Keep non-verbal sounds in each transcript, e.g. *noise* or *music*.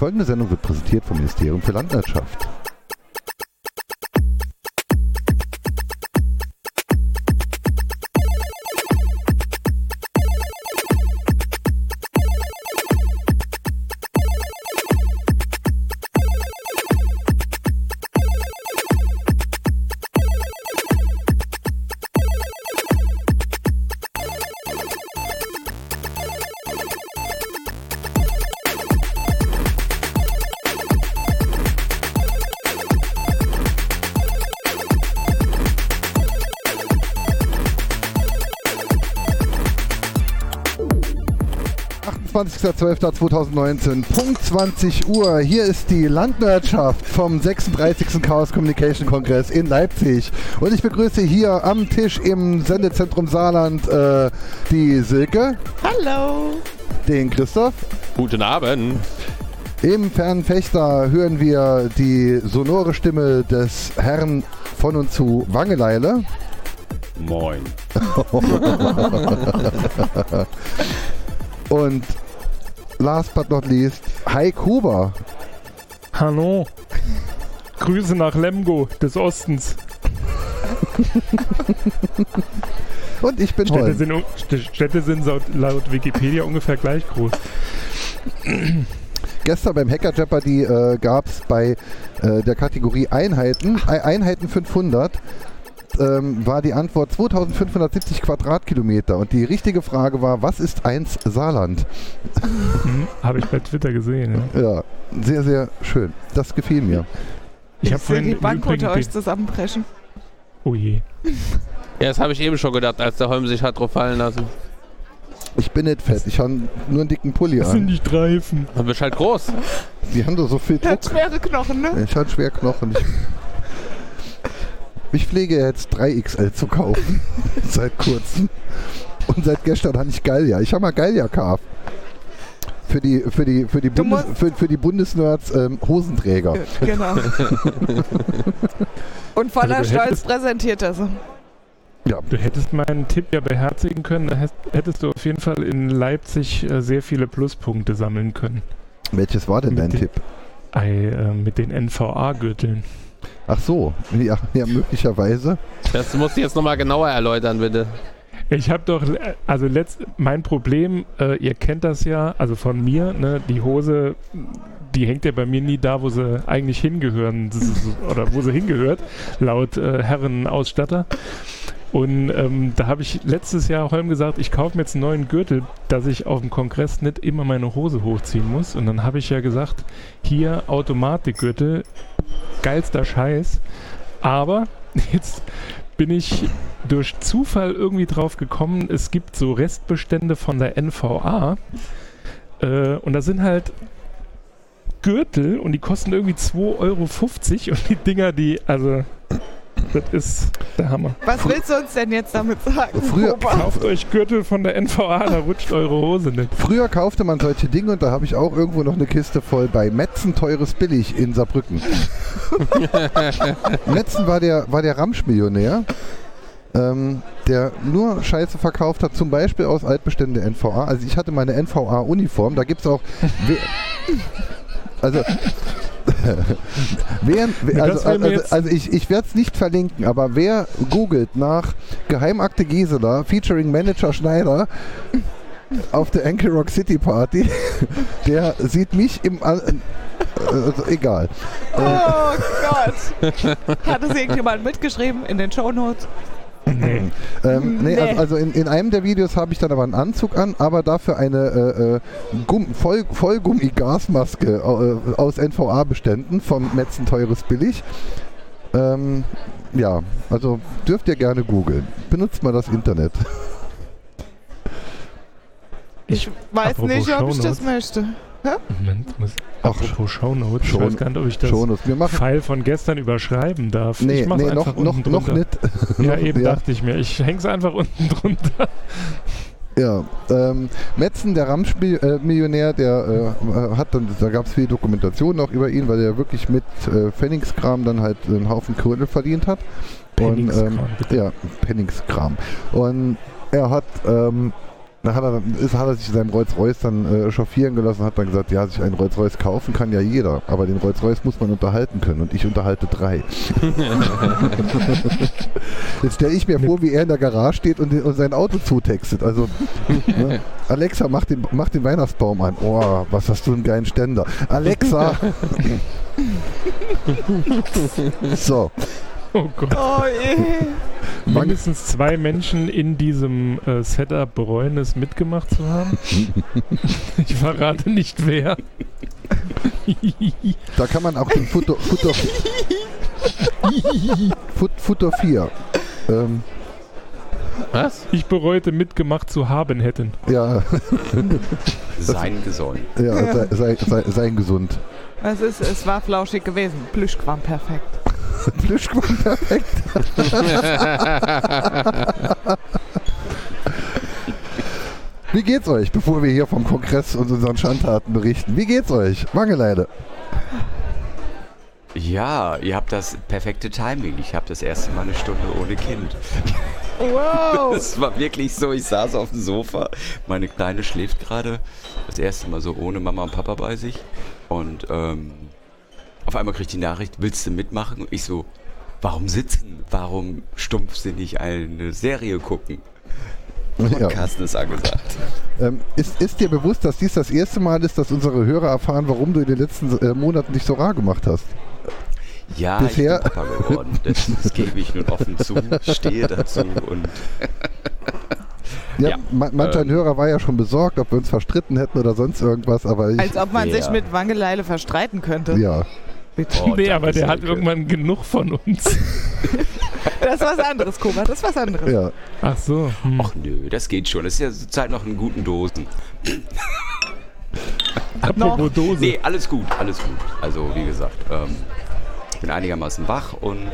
folgende Sendung wird präsentiert vom Ministerium für Landwirtschaft. Punkt 20 Uhr. Hier ist die Landwirtschaft vom 36. Chaos Communication Kongress in Leipzig. Und ich begrüße hier am Tisch im Sendezentrum Saarland äh, die Silke. Hallo. Den Christoph. Guten Abend. Im fernen Fechter hören wir die sonore Stimme des Herrn von und zu Wangeleile. Moin. *laughs* und last but not least, Hi Kuba. Hallo. Grüße nach Lemgo des Ostens. Und ich bin Städte Holm. sind, Städte sind laut, laut Wikipedia ungefähr gleich groß. Gestern beim Hacker Jeopardy äh, gab es bei äh, der Kategorie Einheiten, Ei- Einheiten 500, ähm, war die Antwort 2570 Quadratkilometer. Und die richtige Frage war, was ist eins Saarland? Hm, Habe ich bei Twitter gesehen. Ja. Ja, sehr, sehr schön. Das gefiel mir. Ich habe sehe vorhin die Bank unter euch zusammenbrechen. Oh je. Ja, das habe ich eben schon gedacht, als der Holm sich hat drauf fallen lassen. Ich bin nicht fett, ich habe nur einen dicken Pulli Das sind an. die Streifen. Dann bist halt groß. Die haben doch so viel Der hat Druck. schwere Knochen, ne? Ich hatte schwer Knochen. Ich, ich pflege jetzt 3XL zu kaufen. *laughs* seit kurzem. Und seit gestern habe ich Gallia. Ich habe mal Gallia gekauft. Für die, für die, für die, Bundes, für, für die Bundesnerds ähm, Hosenträger. Genau. *laughs* Und voller Also Stolz hättest- präsentiert er sie. Ja, Du hättest meinen Tipp ja beherzigen können. Da hätt- hättest du auf jeden Fall in Leipzig äh, sehr viele Pluspunkte sammeln können. welches war denn Mit dein den- Tipp? Ei, äh, mit den NVA-Gürteln. Ach so, ja, ja möglicherweise. Das musst du jetzt nochmal genauer erläutern, bitte. Ich habe doch, also letzt, mein Problem, äh, ihr kennt das ja, also von mir, ne, die Hose, die hängt ja bei mir nie da, wo sie eigentlich hingehören, oder wo sie hingehört, laut äh, Herrenausstatter. Und ähm, da habe ich letztes Jahr Holm gesagt, ich kaufe mir jetzt einen neuen Gürtel, dass ich auf dem Kongress nicht immer meine Hose hochziehen muss. Und dann habe ich ja gesagt, hier Automatikgürtel, geilster Scheiß. Aber *laughs* jetzt bin ich durch Zufall irgendwie drauf gekommen, es gibt so Restbestände von der NVA. Äh, und da sind halt Gürtel und die kosten irgendwie 2,50 Euro und die Dinger, die, also, das ist der Hammer. Was willst du uns denn jetzt damit sagen? Früher- Opa? Kauft euch Gürtel von der NVA, da rutscht eure Hose nicht. Früher kaufte man solche Dinge und da habe ich auch irgendwo noch eine Kiste voll bei Metzen teures Billig in Saarbrücken. *laughs* Metzen war der, war der Ramsch-Millionär, ähm, der nur Scheiße verkauft hat, zum Beispiel aus Altbeständen der NVA. Also ich hatte meine NVA-Uniform, da gibt es auch... Also... *laughs* wer, wer, Das also, also, also ich, ich werde es nicht verlinken, aber wer googelt nach Geheimakte Gisela featuring Manager Schneider auf der Anki Rock City Party, *laughs* der sieht mich im... Al- äh, Also egal. Oh Gott. Hat es irgendjemand mitgeschrieben in den Shownotes? Nee. Ähm, nee, Nee. Also, also in, in einem der Videos habe ich dann aber einen Anzug an, aber dafür eine äh, äh, Gumm, Voll, Vollgummi-Gasmaske äh, aus NVA-Beständen vom Metzen Teures Billig. Ähm, ja, also dürft ihr gerne googeln. Benutzt mal das Internet. Ich weiß Apropos nicht, ob ich das Shownotes. Moment, muss, Ach, apropos Shownotes, ich Show- weiß gar nicht, ob ich das Schon. Pfeil von gestern überschreiben darf. Nee, ich mach's nee einfach noch, noch, unten noch drunter. nicht. *laughs* Ja, Noch- eben ja. dachte ich mir. Ich häng's einfach unten drunter. Ja, ähm, Metzen, der Ramsch-Millionär, der äh, hat dann, da gab es viel Dokumentation auch über ihn, weil er wirklich mit äh, Pfennigskram dann halt einen Haufen Krödel verdient hat. Und, Penningskram, ähm, bitte. ja, Penningskram. Und er hat ähm, Dann hat er, ist, hat er sich in seinem Rolls-Royce dann äh, chauffieren gelassen und hat dann gesagt, ja, sich einen Rolls-Royce kaufen kann ja jeder, aber den Rolls-Royce muss man unterhalten können und ich unterhalte drei. *laughs* Jetzt stelle ich mir vor, wie er in der Garage steht und, den- und sein Auto zutextet. Also, ne? Alexa, mach den, mach den Weihnachtsbaum an. Oh, was hast du einen geilen Ständer. Alexa! *laughs* so, Oh Gott. Oh je. Mindestens zwei Menschen in diesem äh, Setup bereuen es mitgemacht zu haben. *laughs* ich verrate nicht wer. da kann man auch den Futter, Futter, Fut, Futter 4. Ähm, Was? ich bereute mitgemacht zu haben hätten. ja, Sein gesollen. ja sei, sei, sei, seien gesund. Es, ist, es war flauschig gewesen. Plüschquam perfekt. *laughs* Plüschquam perfekt. *laughs* Wie geht's euch, bevor wir hier vom Kongress und unseren Schandtaten berichten? Wie geht's euch? Mangeleide. Ja, ihr habt das perfekte Timing. Ich habe das erste Mal eine Stunde ohne Kind. Wow. *laughs* Es war wirklich so, ich saß auf dem Sofa, meine Kleine schläft gerade, das erste Mal so ohne Mama und Papa bei sich. Und ähm, auf einmal krieg ich die Nachricht, willst du mitmachen? Und ich so, warum sitzen? Warum stumpfsinnig eine Serie gucken? Und Ja. Carsten ist angesagt. Ähm, ist, ist dir bewusst, dass dies das erste Mal ist, dass unsere Hörer erfahren, warum du in den letzten äh, Monaten dich so rar gemacht hast? Ja, Bisher- ich bin Papa geworden. Das, das gebe ich nun offen zu, stehe dazu und *laughs* Ja, Ja, ma manch ein ähm. Hörer war ja schon besorgt, ob wir uns verstritten hätten oder sonst irgendwas, aber ich, Als ob man sich Ja. mit Wangeleile verstreiten könnte. ja. Bitte. Oh, nee, aber der hat irgendwann genug von uns. *laughs* Das ist was anderes, Kuba. Das ist was anderes. ja. Ach so. Hm. Ach nö, das geht schon. Das ist ja zur Zeit noch in guten Dosen. *laughs* Apropos Dose. Nee, alles gut, alles gut. Also wie gesagt, ähm, ich bin einigermaßen wach und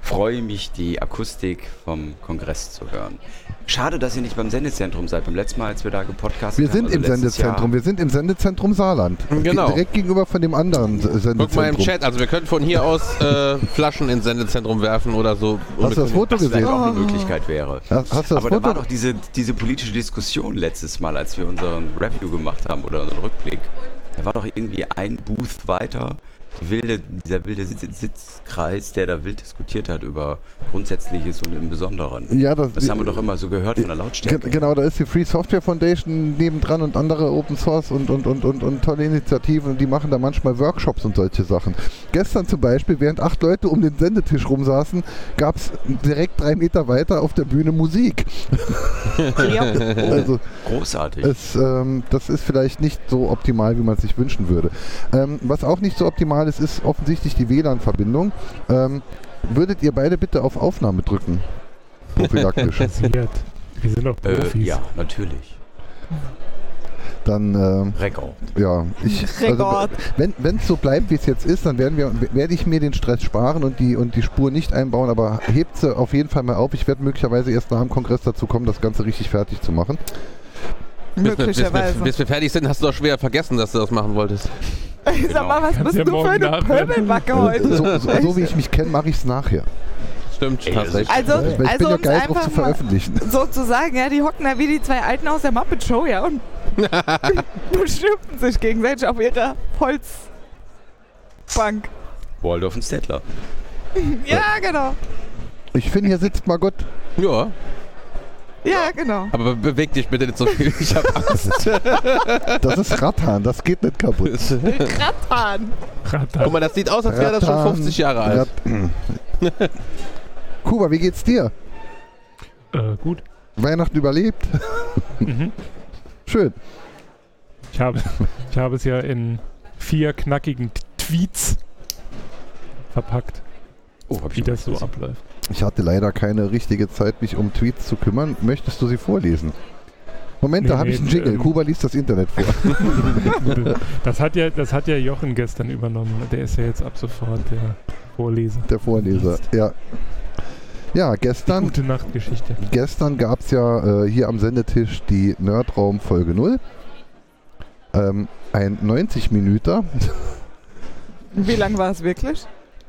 freue mich, die Akustik vom Kongress zu hören. Schade, dass ihr nicht beim Sendezentrum seid. Beim letzten Mal, als wir da gepodcastet Wir haben. sind also im Sendezentrum, wir sind im Sendezentrum Saarland. Genau. Direkt gegenüber von dem anderen Sendezentrum. Guck mal im Chat, also wir können von hier aus äh, Flaschen ins Sendezentrum werfen oder so. Hast du das Foto Jahr, gesehen? auch eine Möglichkeit wäre. Hast, hast du das Aber da war Foto? doch diese, diese politische Diskussion letztes Mal, als wir unseren Review gemacht haben oder unseren Rückblick. Da war doch irgendwie ein Booth weiter, wilde, dieser wilde Sitz Sitzkreis, der da wild diskutiert hat über Grundsätzliches und im Besonderen. Ja, das, Das haben wir doch immer so gehört von der Lautstärke. Genau, da ist die Free Software Foundation nebendran und andere Open Source und, und, und, und, und tolle Initiativen und die machen da manchmal Workshops und solche Sachen. Gestern zum Beispiel, während acht Leute um den Sendetisch rumsaßen, gab es direkt drei Meter weiter auf der Bühne Musik. Ja. *laughs* Also Großartig. es, ähm, das ist vielleicht nicht so optimal, wie man es sich wünschen würde. Ähm, was auch nicht so optimal ist, ist offensichtlich die WLAN-Verbindung. Ähm, würdet ihr beide bitte auf Aufnahme drücken? Prophylaktisch. *laughs* Wir sind doch äh, Profis. ja, natürlich. Dann ähm, Rekord. Ja, ich, *laughs* also, Rekord. wenn es so bleibt, wie es jetzt ist, dann werden wir, werde ich mir den Stress sparen und die, und die Spur nicht einbauen, aber hebt sie auf jeden Fall mal auf. Ich werde möglicherweise erst nach dem Kongress dazu kommen, das Ganze richtig fertig zu machen. *laughs* Bis wir, bis, wir, Möglicherweise. bis wir fertig sind, hast du doch schwer vergessen, dass du das machen wolltest. *laughs* Sag mal, was Kannst bist ja du für eine. Pöbelbacke heute? So, so, so wie ich mich kenne, mache ich es nachher. Stimmt, recht. Also, Weil ich bin also ja geil drauf einfach zu veröffentlichen. *laughs* sozusagen, ja, die hocken da wie die zwei Alten aus der Muppet Show, ja, und beschimpfen sich gegenseitig auf ihrer Holzbank. Waldorf und Stettler. Ja, genau. Ich finde, hier sitzt Margot. Ja, Ja, genau. aber be beweg dich bitte nicht so viel. Ich habe Angst. *laughs* Das ist Rattan, das geht nicht kaputt. Rattan. Guck mal, das sieht aus, als wäre das schon Rattan, 50 Jahre alt. Rat- Kuba, wie geht's dir? Äh, gut. Weihnachten überlebt? Mhm. *laughs* Schön. Ich habe, ich habe es ja in vier knackigen Tweets verpackt, Oh, hab ich wie das so abläuft. Ich hatte leider keine richtige Zeit, mich um Tweets zu kümmern. Möchtest du sie vorlesen? Moment, Nee, da habe nee, ich einen Jingle. ähm, Kuba liest das Internet vor. *laughs* Das hat ja, das hat ja Jochen gestern übernommen. Der ist ja jetzt ab sofort der Vorleser. Der Vorleser, ja. Ja, gestern, Gute Nachtgeschichte. gestern gab es ja äh, hier am Sendetisch die Nerdraum Folge 0. Ähm, ein 90 Minüter. Wie lang war es wirklich?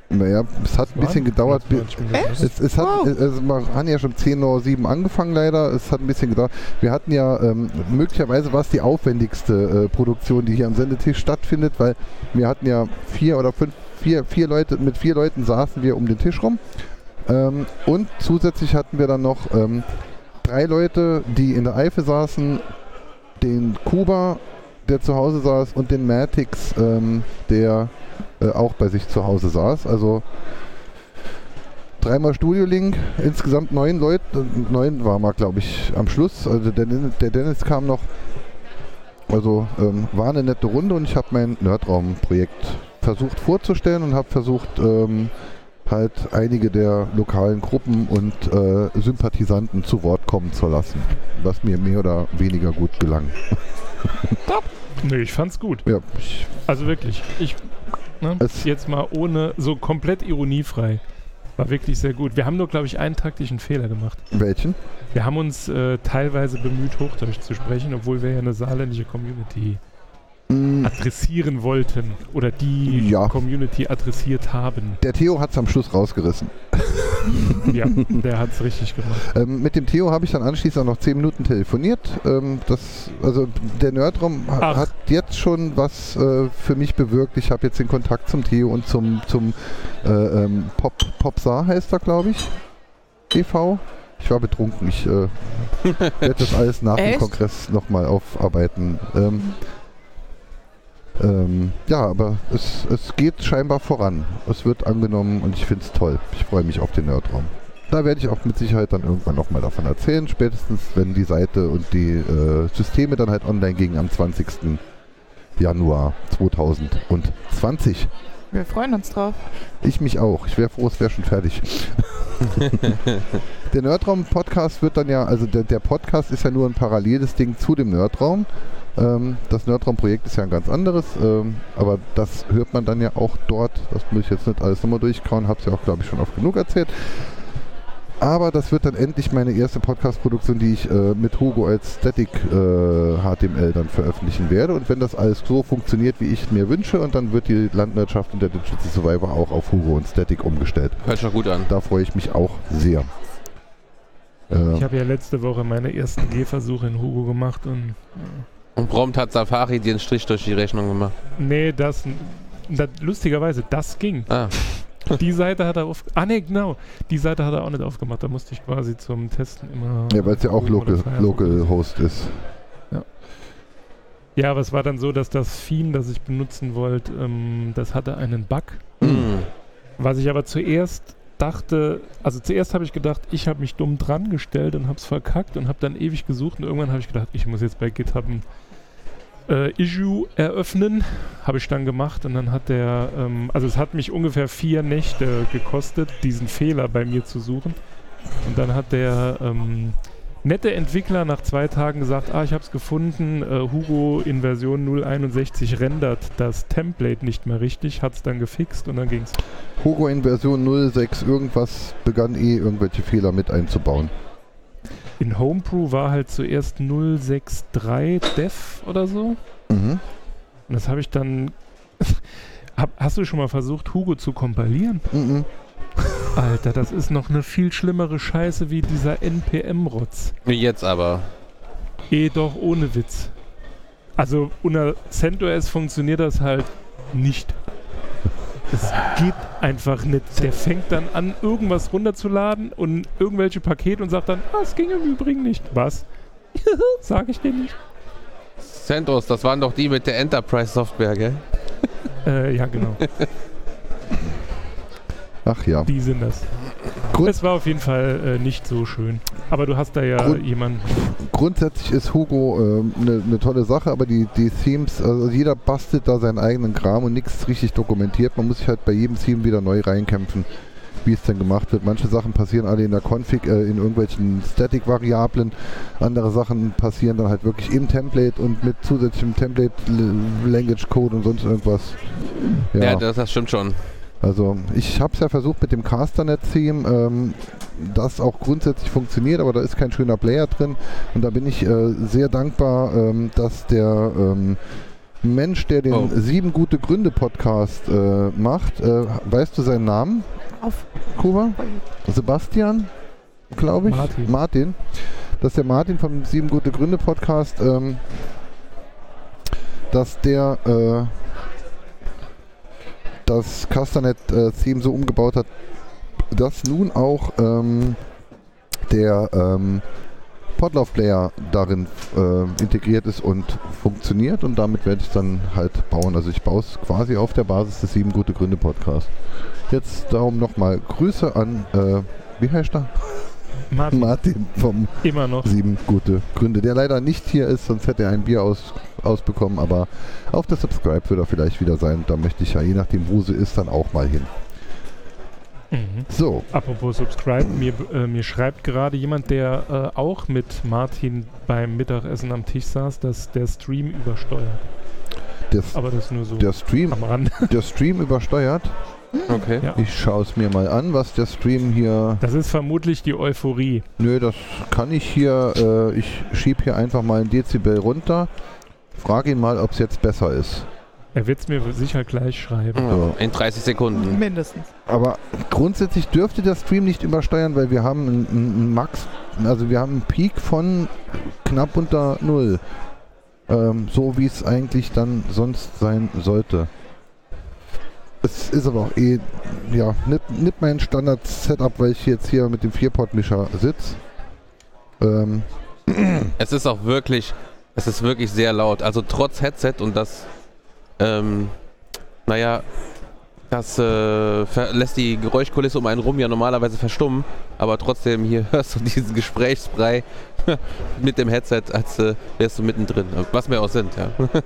Naja, es hat ein bisschen gedauert. bi- 20 Minuten. Echt? Es, es hat, Wow. also wir haben ja schon 10.07 Uhr angefangen leider. Es hat ein bisschen gedauert. Wir hatten ja, ähm, möglicherweise war es die aufwendigste äh, Produktion, die hier am Sendetisch stattfindet, weil wir hatten ja vier oder fünf, vier, vier Leute, mit vier Leuten saßen wir um den Tisch rum. Ähm, und zusätzlich hatten wir dann noch ähm, drei Leute, die in der Eifel saßen, den Kuba, der zu Hause saß, und den Matix, ähm, der äh, auch bei sich zu Hause saß. Also dreimal Studio-Link, insgesamt neun Leute, neun war mal, glaube ich, am Schluss. Also der, der Dennis kam noch. Also ähm, war eine nette Runde und ich habe mein Nerdraum-Projekt versucht vorzustellen und habe versucht, ähm, halt einige der lokalen Gruppen und äh, Sympathisanten zu Wort kommen zu lassen, was mir mehr oder weniger gut gelang. *laughs* Nee, ich fand's gut. Ja, ich, Also wirklich. Ich, ne, jetzt mal ohne, so komplett ironiefrei. War wirklich sehr gut. Wir haben nur, glaube ich, einen taktischen Fehler gemacht. welchen? Wir haben uns äh, teilweise bemüht, Hochdeutsch zu sprechen, obwohl wir ja eine saarländische Community Mm, adressieren wollten oder die Ja. Community adressiert haben. Der Theo hat es am Schluss rausgerissen. Ja, der hat's richtig gemacht. Ähm, mit dem Theo habe ich dann anschließend auch noch 10 Minuten telefoniert. Ähm, das, also der Nerdraum ha hat jetzt schon was äh, für mich bewirkt. Ich habe jetzt den Kontakt zum Theo und zum, zum äh, ähm, Pop, Popsar heißt er, glaube ich. e.V. Ich war betrunken. Ich äh, *laughs* werde das alles nach dem Echt? Kongress nochmal aufarbeiten. Ähm, ähm, ja, aber es, es geht scheinbar voran. Es wird angenommen und ich finde es toll. Ich freue mich auf den Nerdraum. Da werde ich auch mit Sicherheit dann irgendwann nochmal davon erzählen, spätestens wenn die Seite und die äh, Systeme dann halt online gingen am 20. Januar 2020. Wir freuen uns drauf. Ich mich auch. Ich wäre froh, es wäre schon fertig. *laughs* der Nerdraum-Podcast wird dann ja, also der, der Podcast ist ja nur ein paralleles Ding zu dem Nerdraum. Ähm, das Nerdraum-Projekt ist ja ein ganz anderes, ähm, aber das hört man dann ja auch dort. Das muss ich jetzt nicht alles nochmal durchkauen, habe es ja auch, glaube ich, schon oft genug erzählt. Aber das wird dann endlich meine erste Podcast-Produktion, die ich äh, mit Hugo als Static äh, HTML dann veröffentlichen werde. Und wenn das alles so funktioniert, wie ich mir wünsche, und dann wird die Landwirtschaft und der Digital Survivor auch auf Hugo und Static umgestellt. Hört schon gut an. Da freue ich mich auch sehr. Äh, Ich habe ja letzte Woche meine ersten Gehversuche in Hugo gemacht und Und prompt hat Safari dir einen Strich durch die Rechnung gemacht. nee, das, das lustigerweise, das ging. Ah, Die Seite hat er auf. Ah ne, genau. Die Seite hat er auch nicht aufgemacht. Da musste ich quasi zum Testen immer. ja, weil es ja auch Local. Local Host ist. Ja, aber es war dann so, dass das Theme, das ich benutzen wollte, ähm, das hatte einen Bug. hm. Was ich aber zuerst dachte, also zuerst habe ich gedacht, ich habe mich dumm dran gestellt und habe es verkackt und habe dann ewig gesucht und irgendwann habe ich gedacht, ich muss jetzt bei GitHub ein äh, Issue eröffnen. Habe ich dann gemacht und dann hat der, ähm, also es hat mich ungefähr vier Nächte gekostet, diesen Fehler bei mir zu suchen. Und dann hat der ähm, nette Entwickler nach zwei Tagen gesagt, ah, ich habe es gefunden, äh, Hugo in Version 061 rendert das Template nicht mehr richtig, hat es dann gefixt und dann ging es. Hugo in Version 06 irgendwas begann eh irgendwelche Fehler mit einzubauen. In Homebrew war halt zuerst 063 Dev oder so. Mhm. Und das habe ich dann. *laughs* Hab, hast du schon mal versucht, Hugo zu kompilieren? Mhm. Alter, das ist noch eine viel schlimmere Scheiße wie dieser NPM-Rotz. Jetzt aber. Eh doch, ohne Witz. Also unter CentOS funktioniert das halt nicht. Es geht einfach nicht. Der fängt dann an, irgendwas runterzuladen und irgendwelche Pakete und sagt dann, ah, es ging im Übrigen nicht. Was? *laughs* Sag ich dir nicht. CentOS, das waren doch die mit der Enterprise-Software, gell? Äh, ja, genau. Ach ja. Die sind das. Grund- Es war auf jeden Fall äh, nicht so schön. Aber du hast da ja Grund- jemanden. Grundsätzlich ist Hugo eine ne tolle Sache, aber die, die Themes, also jeder bastelt da seinen eigenen Kram und nichts richtig dokumentiert. Man muss sich halt bei jedem Theme wieder neu reinkämpfen, wie es denn gemacht wird. Manche Sachen passieren alle in der Config, äh, in irgendwelchen Static-Variablen. Andere Sachen passieren dann halt wirklich im Template und mit zusätzlichem Template-Language-Code und sonst irgendwas. Ja, das, das stimmt schon. Also ich habe es ja versucht mit dem Casternet-Theme, ähm, das auch grundsätzlich funktioniert, aber da ist kein schöner Player drin und da bin ich äh, sehr dankbar, ähm, dass der ähm, Mensch, der den Oh. Sieben gute Gründe Podcast äh, macht. Äh, weißt du seinen Namen, Auf. Kuba? Sebastian, glaube ich. Martin. Martin. Das ist der Martin vom Sieben gute Gründe Podcast. Ähm, dass der äh, das Castanet-Theme so umgebaut hat, dass nun auch ähm, der ähm, Podlove-Player darin äh, integriert ist und funktioniert und damit werde ich dann halt bauen. Also ich baue es quasi auf der Basis des Sieben gute Gründe Podcast. Jetzt darum nochmal Grüße an, äh, wie heißt er? Martin, Martin vom immer noch. Sieben gute Gründe, der leider nicht hier ist, sonst hätte er ein Bier aus, ausbekommen, aber auf der Subscribe wird er vielleicht wieder sein. Da möchte ich ja, je nachdem wo sie ist, dann auch mal hin. Mhm. So, Apropos Subscribe, mir, äh, mir schreibt gerade jemand, der äh, auch mit Martin beim Mittagessen am Tisch saß, dass der Stream übersteuert. das, Aber das nur so der, Stream, am Rand. der Stream übersteuert. Okay. Ja. Ich schaue es mir mal an, was der Stream hier... Das ist vermutlich die Euphorie. Nö, das kann ich hier... Äh, ich schiebe hier einfach mal ein Dezibel runter. Frage ihn mal, ob es jetzt besser ist. Er wird es mir sicher gleich schreiben. So. In 30 Sekunden. Mindestens. Aber grundsätzlich dürfte der Stream nicht übersteuern, weil wir haben einen, einen Max, also wir haben einen Peak von knapp unter Null. Ähm, so wie es eigentlich dann sonst sein sollte. Es ist aber auch eh, ja, nicht, nicht mein Standard-Setup, weil ich jetzt hier mit dem Vierport-Mischer sitze. Ähm, *clears throat* Es ist auch wirklich, es ist wirklich sehr laut. Also trotz Headset und das, ähm, naja, das äh, lässt die Geräuschkulisse um einen rum ja normalerweise verstummen, aber trotzdem hier *laughs* hörst du diesen Gesprächsbrei *laughs* mit dem Headset, als äh, wärst du mittendrin. Was wir auch sind, ja. *laughs*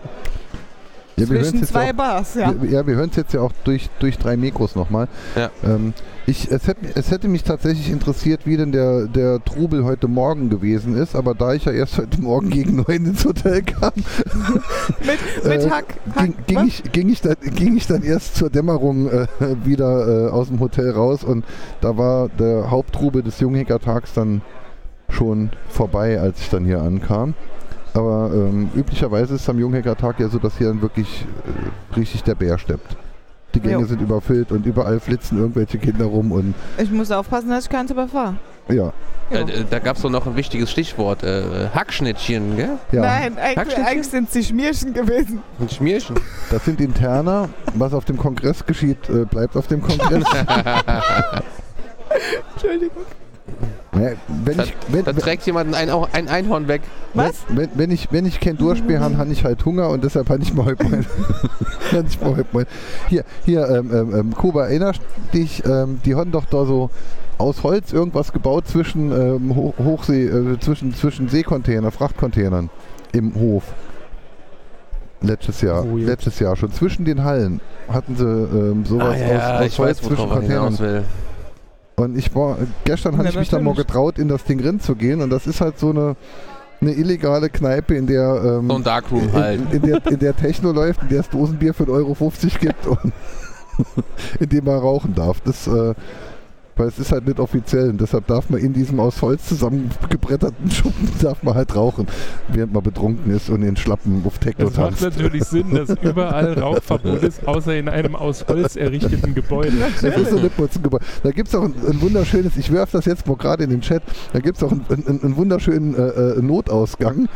ja, Zwischen zwei auch, Bars, ja. Wir, ja, wir hören es jetzt ja auch durch, durch drei Mikros nochmal. Ja. Ähm, ich, es, hätte, es hätte mich tatsächlich interessiert, wie denn der, der Trubel heute Morgen gewesen ist, aber da ich ja erst heute Morgen gegen neun ins Hotel kam, *laughs* Mit, mit äh, Hack. Hack ging, ging, was? ich, ging, ich dann, ging ich dann erst zur Dämmerung äh, *laughs* wieder äh, aus dem Hotel raus und da war der Haupttrubel des Junghäcker-Tags dann schon vorbei, als ich dann hier ankam. Aber ähm, üblicherweise ist es am Junghäcker-Tag ja so, dass hier dann wirklich äh, richtig der Bär steppt. Die Gänge Jo. sind überfüllt und überall flitzen irgendwelche Kinder rum und Ich muss aufpassen, dass ich keins überfahre. ja, Äh, äh, da gab es doch noch ein wichtiges Stichwort. Äh, Hackschnittchen, gell? ja. Nein, eigentlich, eigentlich sind es die Schmierchen gewesen. Ein Schmierchen. Das sind Interner. Was auf dem Kongress geschieht, äh, bleibt auf dem Kongress. *laughs* Entschuldigung. Naja, wenn, Da, ich, wenn, da trägt jemand ein, ein Einhorn weg. Was? Wenn, wenn, ich, wenn ich kein Durchspiel habe, habe ich halt Hunger und deshalb habe ich mal heute. *laughs* *laughs* Hier, hier, ähm, ähm, ähm, Kuba, erinnerst dich, ähm, die haben doch da so aus Holz irgendwas gebaut zwischen ähm, Ho Hochsee, äh, zwischen, zwischen Seekontainer, Frachtcontainern im Hof. Letztes Jahr, jetzt? letztes Jahr schon. Zwischen den Hallen hatten sie ähm, sowas aus, aus Holz zwischen Containern. Und ich war, gestern hatte ich mich dann mal getraut, in das Ding drin zu gehen. Und das ist halt so eine, eine illegale Kneipe, in der, ähm, So ein Darkroom in, halt. in, in, der, in der Techno läuft, in der es Dosenbier für 1,50 Euro gibt und *laughs* in dem man rauchen darf. Das, äh, weil es ist halt nicht offiziell und deshalb darf man in diesem aus Holz zusammengebretterten *laughs* Schuppen darf man halt rauchen, während man betrunken ist und in Schlappen auf Techno Es macht natürlich Sinn, dass *laughs* überall Rauchverbot ist, außer in einem aus Holz errichteten Gebäude. Das ist so ein Putzengebäude. Da gibt es auch ein, ein wunderschönes, ich werfe das jetzt mal gerade in den Chat, da gibt es auch einen, einen wunderschönen äh, äh, Notausgang.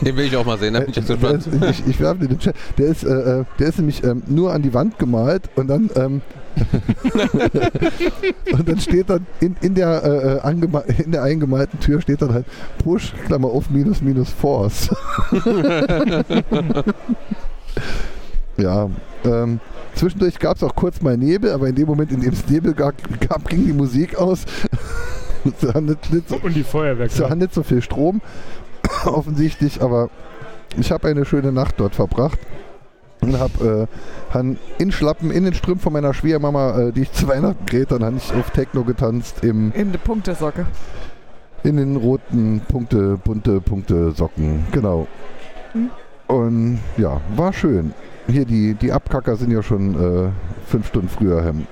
Den will ich auch mal sehen, da bin ich jetzt Der gespannt. ich ich werfe den in den Chat. Der ist, äh, äh, der ist nämlich ähm, nur an die Wand gemalt und dann ähm, *laughs* und dann steht dann in, in, der, äh, äh, in der eingemalten Tür steht dann halt Push, Klammer auf, minus, minus Force. *laughs* ja, ähm, zwischendurch gab es auch kurz mal Nebel, aber in dem Moment, in dem es Nebel gab, gab ging die Musik aus. *laughs* Sie haben nicht, nicht, so, Und die Feuerwehr. sie haben nicht so viel Strom, *coughs* offensichtlich, aber ich habe eine schöne Nacht dort verbracht und habe äh, han in Schlappen, in den Strümpfen von meiner Schwiegermama, äh, die ich zu Weihnachten gerät, dann habe ich auf Techno getanzt im, In der Punktesocke. in den roten Punkte, bunte Punkte Socken, genau. Hm. Und ja, war schön. Hier, die, die Abkacker sind ja schon äh, fünf Stunden früher hem.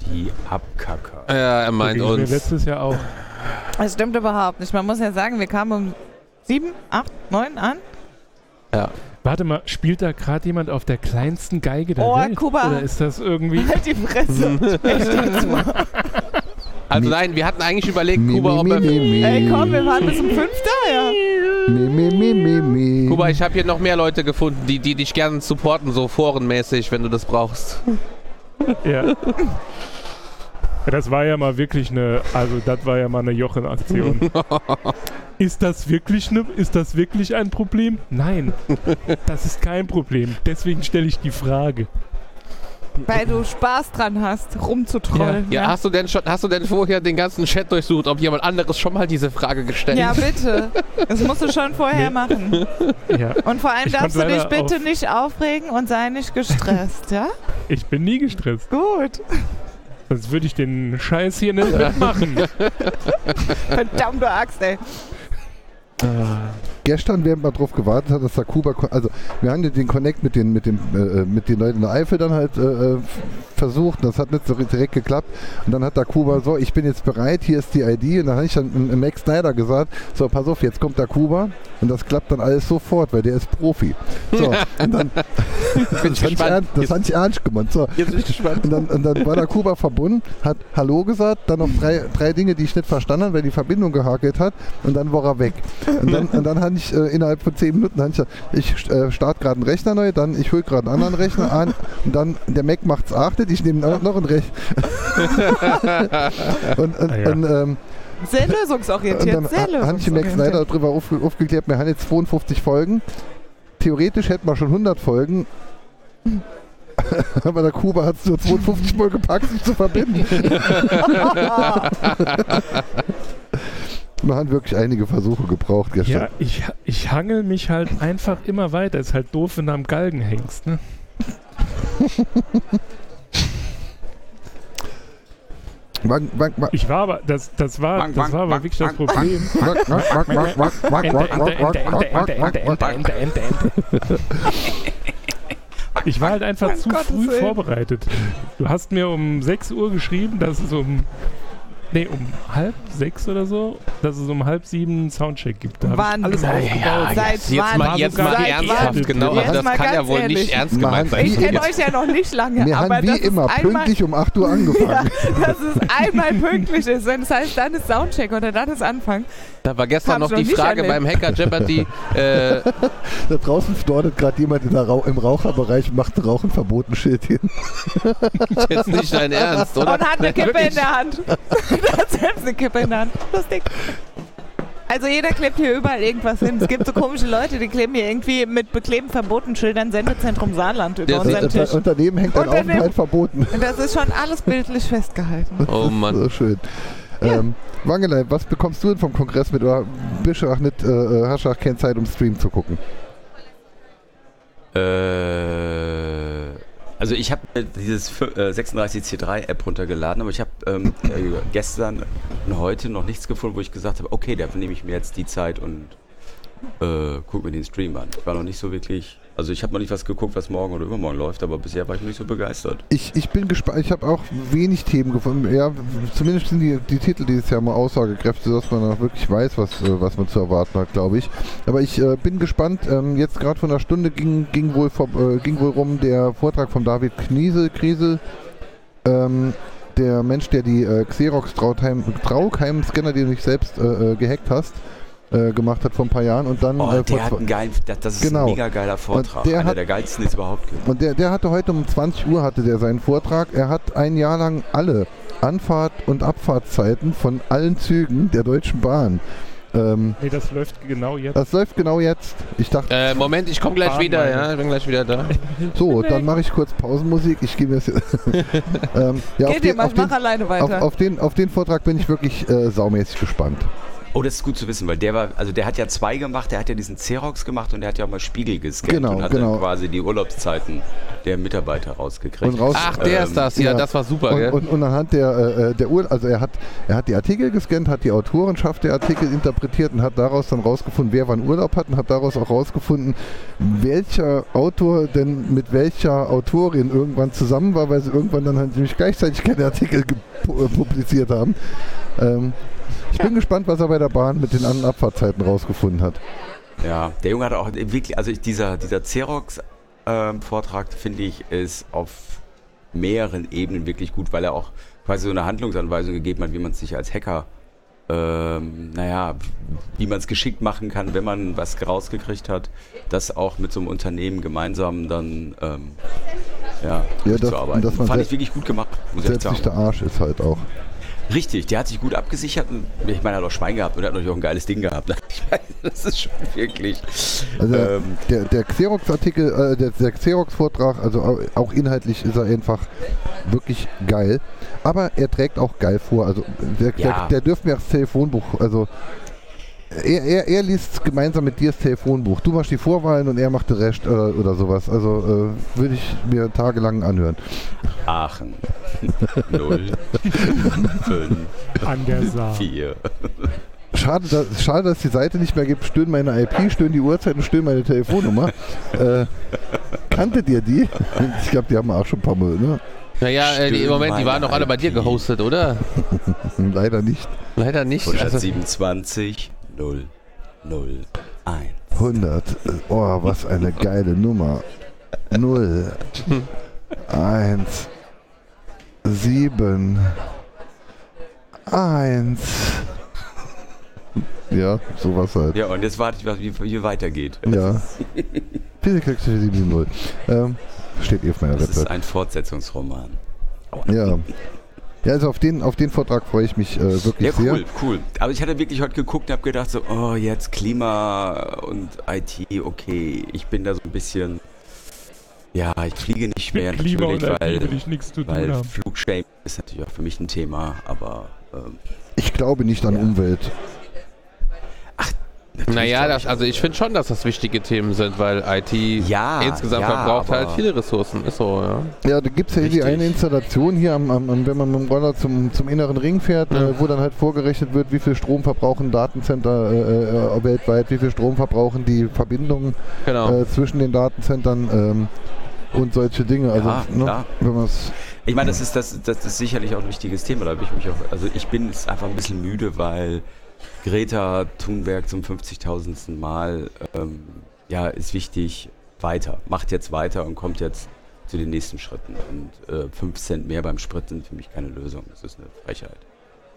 Die Abkacker. Ja, er meint mir uns. letztes Jahr auch. Das stimmt überhaupt nicht. Man muss ja sagen, wir kamen um sieben, acht, neun an. Ja, Warte mal, spielt da gerade jemand auf der kleinsten Geige der oh, Welt? Kuba. Oder ist das irgendwie... *laughs* Halt die Fresse. *laughs* also nein, wir hatten eigentlich überlegt, Kuba, ob er... Ey komm, wir waren bis um fünf da, ja. Kuba, ich habe hier noch mehr Leute gefunden, die, die dich gerne supporten, so forenmäßig, wenn du das brauchst. Ja. Das war ja mal wirklich eine, also das war ja mal eine Jochen-Aktion. *laughs* Ist das wirklich eine, ist das wirklich ein Problem? Nein, das ist kein Problem. Deswegen stelle ich die Frage. Weil du Spaß dran hast, rumzutrollen. Ja, hast du denn schon, hast du denn vorher den ganzen Chat durchsucht, ob jemand anderes schon mal diese Frage gestellt Ja, hat? bitte. Das musst du schon vorher Nee. machen. Ja, Und vor allem Ich darfst du dich bitte auf- nicht aufregen und sei nicht gestresst, ja? ich bin nie gestresst. Gut. Sonst würde ich den Scheiß hier nicht *laughs* mitmachen. Verdammte Axt, ey. Gestern, während man drauf gewartet hat, dass da Kuba, also wir haben den Connect mit den, mit den, äh, mit den Leuten in der Eifel dann halt äh, äh, versucht. Das hat nicht so direkt geklappt. Und dann hat da Kuba so, ich bin jetzt bereit, hier ist die ID. Und dann habe ich dann Max Snyder gesagt, so pass auf, jetzt kommt da Kuba. Und das klappt dann alles sofort, weil der ist Profi. So, und dann, *laughs* bin das gespannt. ernst, das fand ich ernst gemeint. So, Jetzt bin ich gespannt. und dann, und dann war da Kuba verbunden, hat Hallo gesagt, dann noch drei, drei Dinge, die ich nicht verstanden habe, weil die Verbindung gehakelt hat und dann war er weg. Und dann, und dann hatte ich äh, innerhalb von zehn Minuten, ich, ich äh, starte gerade einen Rechner neu, dann ich hole gerade einen anderen Rechner an und dann der Mac macht es achtet, ich nehme noch, noch einen Rechner. *laughs* und und, Ah ja. und, ähm, Sehr und lösungsorientiert, dann sehr ha- habe ich im Max Snyder darüber aufge, aufgeklärt, wir haben jetzt 52 Folgen. Theoretisch hätten wir schon 100 Folgen. *laughs* Aber der Kuba hat es nur 52 Mal gepackt, sich zu verbinden. *laughs* Wir haben wirklich einige Versuche gebraucht Ja, gestern. ich, ich hangel mich halt einfach immer weiter. Ist halt doof, wenn du am Galgen hängst, ne? *laughs* Wang, wang, wang, Ich war aber, das, das war, das war aber wirklich das Problem. Ich war halt einfach zu Gottes früh Willen. vorbereitet. Du hast mir um 6 Uhr geschrieben, dass es um. Nee, um halb sechs oder so, dass es um halb sieben einen Soundcheck gibt. Da Wann? alles Ja. Seit jetzt, jetzt wann? mal, jetzt mal ernsthaft, wann? genau. Jetzt das kann ja wohl ehrlich. nicht ernst gemeint sein. Ich kenne euch ja noch nicht lange, Wir aber haben das wie immer pünktlich um 8 Uhr angefangen. *laughs* dass es einmal pünktlich ist. Wenn es heißt, dann ist Soundcheck oder dann ist Anfang. Da war gestern Hab's noch noch die nicht Frage erlebt. beim Hacker Jeopardy. äh, *laughs* Da draußen dort gerade jemand in der Rauch, im Raucherbereich und macht ein Rauchen verboten Schild hin. *laughs* jetzt nicht dein *laughs* Ernst, oder? Und hat eine Kippe Wirklich? in der Hand. hat selbst eine Kippe in der Hand. Lustig. Also jeder klebt hier überall irgendwas hin. Es gibt so komische Leute, die kleben hier irgendwie mit beklebten Verbotenschildern Sendezentrum Saarland über Das- unseren Tisch. daneben hängt ein Unternehmen. Aufenthalt verboten. Und das ist schon alles bildlich festgehalten. Oh Mann. So schön. Ähm, Wangelei, was bekommst du denn vom Kongress mit? Oder bist du auch nicht, äh, hast du auch keine Zeit, um Stream zu gucken? Äh, also ich habe dieses fü- äh, 36C3 App runtergeladen, aber ich habe ähm, äh, gestern und heute noch nichts gefunden, wo ich gesagt habe, okay, dafür nehme ich mir jetzt die Zeit und äh, gucke mir den Stream an. Ich war noch nicht so wirklich, also ich habe noch nicht was geguckt, was morgen oder übermorgen läuft, aber bisher war ich noch nicht so begeistert. Ich, ich bin gespannt. Ich habe auch wenig Themen gefunden. Ja, zumindest sind die, die Titel dieses Jahr mal aussagekräftig, dass man auch wirklich weiß, was, äh, was man zu erwarten hat, glaube ich. Aber ich äh, bin gespannt. Ähm, jetzt gerade vor einer Stunde ging, ging, wohl vor, äh, ging wohl rum der Vortrag von David Kniesel, Kriesel. Ähm, der Mensch, der die äh, Xerox Trautheim, Traukheim-Scanner, die du nicht selbst äh, äh, gehackt hast, äh, gemacht hat vor ein paar Jahren. Und dann Oh, äh, der hat einen geilen, das, das ist Genau. ein mega geiler Vortrag. der Einer hat- der geilsten, die es überhaupt gibt. Und der, der hatte heute um 20 Uhr hatte der seinen Vortrag. Er hat ein Jahr lang alle Anfahrt- und Abfahrtszeiten von allen Zügen der Deutschen Bahn. Ähm, Nee, das läuft genau jetzt. das läuft genau jetzt. Ich dachte, Äh, Moment, ich komme gleich wieder, meine. ja, ich bin gleich wieder da. so, dann mache ich kurz Pausenmusik. Ich mir das. *laughs* *laughs* ähm, ja, auf Geht den, mal, auf, ich mach den, alleine auf, weiter. auf, den, auf den Vortrag bin ich wirklich äh, saumäßig gespannt. Oh, das ist gut zu wissen, weil der war, also der hat ja zwei gemacht, der hat ja diesen Xerox gemacht und der hat ja auch mal Spiegel gescannt Genau, und hat genau. dann quasi die Urlaubszeiten der Mitarbeiter rausgekriegt. Und raus, Ach, der Ähm, ist das, ja, ja. das war super, Und, gell? und, und anhand der, äh, äh, der Ur also er hat, er hat die Artikel gescannt, hat die Autorenschaft der Artikel interpretiert und hat daraus dann rausgefunden, wer wann Urlaub hat und hat daraus auch rausgefunden, welcher Autor denn mit welcher Autorin irgendwann zusammen war, weil sie irgendwann dann halt nämlich gleichzeitig keine Artikel äh, publiziert haben. Ähm, ich bin gespannt, was er bei der Bahn mit den An- und Abfahrtzeiten rausgefunden hat. Ja, der Junge hat auch wirklich, also ich- dieser, dieser Xerox-Vortrag, finde ich, ist auf mehreren Ebenen wirklich gut, weil er auch quasi so eine Handlungsanweisung gegeben hat, wie man es sich als Hacker, ähm, naja, wie man es geschickt machen kann, wenn man was rausgekriegt hat, das auch mit so einem Unternehmen gemeinsam dann, ähm, ja, Ja, das- durchzuarbeiten. dass man Fand ich wirklich gut gemacht, muss ich Selbst sagen. nicht der Arsch ist halt auch. Richtig, der hat sich gut abgesichert. und Ich meine, er hat auch Schwein gehabt und er hat natürlich auch ein geiles Ding gehabt. *laughs* Ich meine, das ist schon wirklich. Also Ähm, der, der Xerox-Artikel, äh, der, der Xerox-Vortrag, also au- auch inhaltlich ist er einfach wirklich geil. Aber er trägt auch geil vor. Also der, Ja. der, der dürfte mir das Telefonbuch, also er, er, er liest gemeinsam mit dir das Telefonbuch. Du machst die Vorwahlen und er macht den Rest oder, oder sowas. Also äh, würde ich mir tagelang anhören. Aachen. *laughs* 0, 5, An der Saar. 4. Schade, dass, schade, dass die Seite nicht mehr gibt. Stöhn meine IP, stöhn die Uhrzeit und stöhn meine Telefonnummer. äh, kanntet ihr die? Ich glaube, die haben wir auch schon ein paar Mal, ne? Naja, äh, die, im Moment, die waren doch alle bei dir gehostet, oder? *laughs* Leider nicht. Leider nicht. Also, 127, 0, 0, 1. 100. Oh, was eine geile Nummer. 0, 1, 7, 1. Ja, sowas halt. Ja, und jetzt warte ich, was- wie, wie weitergeht. Ja. Physical 770. Ähm, steht eh auf meiner Das ist Website. ein Fortsetzungsroman. Ja. Ja, also auf den, auf den Vortrag freue ich mich äh, wirklich Ja, sehr. cool, cool. Aber ich hatte wirklich heute geguckt und habe gedacht so, oh, jetzt Klima und IT, okay. Ich bin da so ein bisschen, ja, ich fliege nicht mehr Mit Klima natürlich, will weil, ich nichts zu tun weil haben. Flugshaming ist natürlich auch für mich ein Thema, aber ähm, Ich glaube nicht an Ja. Umwelt. Natürlich naja, das, also ich finde schon, dass das wichtige Themen sind, weil IT Ja, insgesamt ja, verbraucht halt viele Ressourcen. Ist so, ja. Ja, da gibt es ja hier die Richtig. eine Installation hier, am, am, wenn man mit dem Roller zum, zum inneren Ring fährt, Ja. äh, wo dann halt vorgerechnet wird, wie viel Strom verbrauchen Datencenter äh, äh, weltweit, wie viel Strom verbrauchen die Verbindungen Genau. äh, zwischen den Datenzentren ähm, und solche Dinge. Also, Ja, ne, wenn man es. Ich meine, das ist, das, das ist sicherlich auch ein wichtiges Thema. Da habe ich mich auch, also ich bin jetzt einfach ein bisschen müde, weil Greta Thunberg zum 50.000. Mal, ähm, ja, ist wichtig, weiter. Macht jetzt weiter und kommt jetzt zu den nächsten Schritten. Und äh, 5 Cent mehr beim Sprit sind für mich keine Lösung. Das ist eine Frechheit.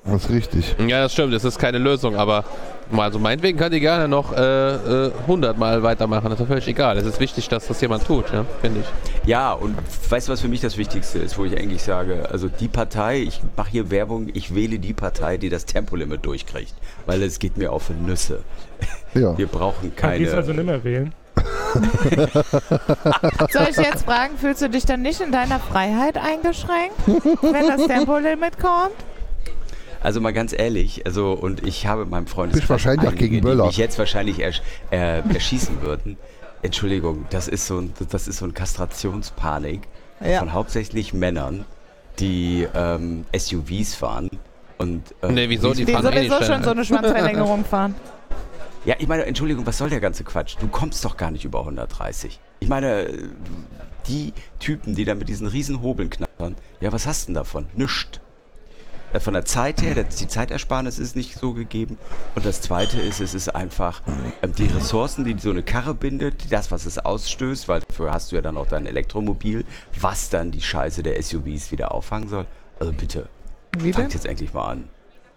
Das ist richtig. Ja, das stimmt, es ist keine Lösung, aber mal so meinetwegen könnt ihr gerne noch äh, äh, 100 Mal weitermachen, das ist völlig egal. Es ist wichtig, dass das jemand tut, ja, finde ich. Ja, und weißt du, was für mich das Wichtigste ist, wo ich eigentlich sage, also die Partei, ich mache hier Werbung, ich wähle die Partei, die das Tempolimit durchkriegt, weil es geht mir auf die Nüsse. Ja. *laughs* Wir brauchen Kann keine... gehst also nicht mehr wählen. *laughs* Soll ich jetzt fragen, fühlst du dich dann nicht in deiner Freiheit eingeschränkt, wenn das Tempolimit kommt? Also mal ganz ehrlich, also und ich habe meinem Freund Bist wahrscheinlich auch gegen die Böller. mich jetzt wahrscheinlich ersch äh, erschießen würden. Entschuldigung, das ist so ein, das ist so ein Kastrationspanik Ja. von hauptsächlich Männern, die ähm, SUVs fahren und äh, Nee, wieso? Die Die fahren eh sowieso nicht schon so eine Schwanzverlängerung *laughs* fahren. Ja, ich meine, Entschuldigung, was soll der ganze Quatsch? Du kommst doch gar nicht über 130. Ich meine, die Typen, die da mit diesen riesen Hobeln knattern, ja, was hast du denn davon? Nischt. Äh, Von der Zeit her, die Zeitersparnis ist nicht so gegeben. Und das Zweite ist, es ist einfach ähm, die Ressourcen, die so eine Karre bindet, das, was es ausstößt, weil dafür hast du ja dann auch dein Elektromobil, was dann die Scheiße der SUVs wieder auffangen soll. Also bitte, Wie fangt jetzt endlich mal an.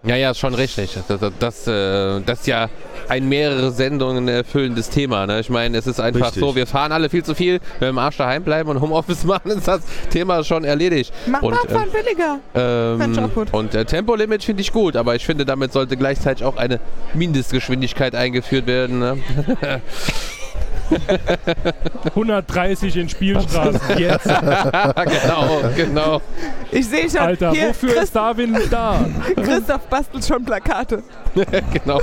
Ja, ja, ist schon richtig. Das, das, das, äh, das ist ja ein mehrere Sendungen erfüllendes Thema. Ne? Ich meine, es ist einfach Richtig. so, wir fahren alle viel zu viel, wenn wir im Arsch daheim bleiben und Homeoffice *laughs* machen, ist das Thema schon erledigt. Mach und, mal fahren billiger. ähm, Fand ich auch gut. und äh, Tempolimit finde ich gut, aber ich finde, damit sollte gleichzeitig auch eine Mindestgeschwindigkeit eingeführt werden. Ne? *laughs* 130 in Spielstraßen. Jetzt, *laughs* genau, genau. Ich sehe schon, Alter, hier, wofür Christ ist Darwin da? *laughs* Christoph bastelt schon Plakate. *laughs* genau.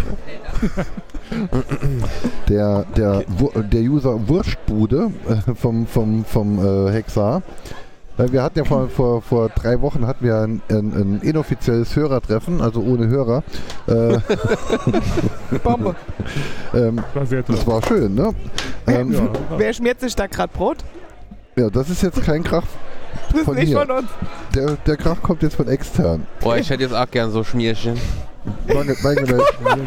Der, der, der User Wurstbude äh, vom, vom, vom äh, Hexar. Weil wir hatten ja vor, vor, vor drei Wochen hatten wir ein, ein, ein inoffizielles Hörertreffen, also ohne Hörer. Äh, *laughs* Bombe. ähm, War sehr toll. das war schön, ne? Ähm, Ja, Wer schmiert sich da gerade Brot? ja, das ist jetzt kein Krach. Das ist Von nicht mir. von uns. Der, der Krach kommt jetzt von extern. Boah, ich hätte jetzt auch gern so Schmierchen. Wange- Wangelei, Mal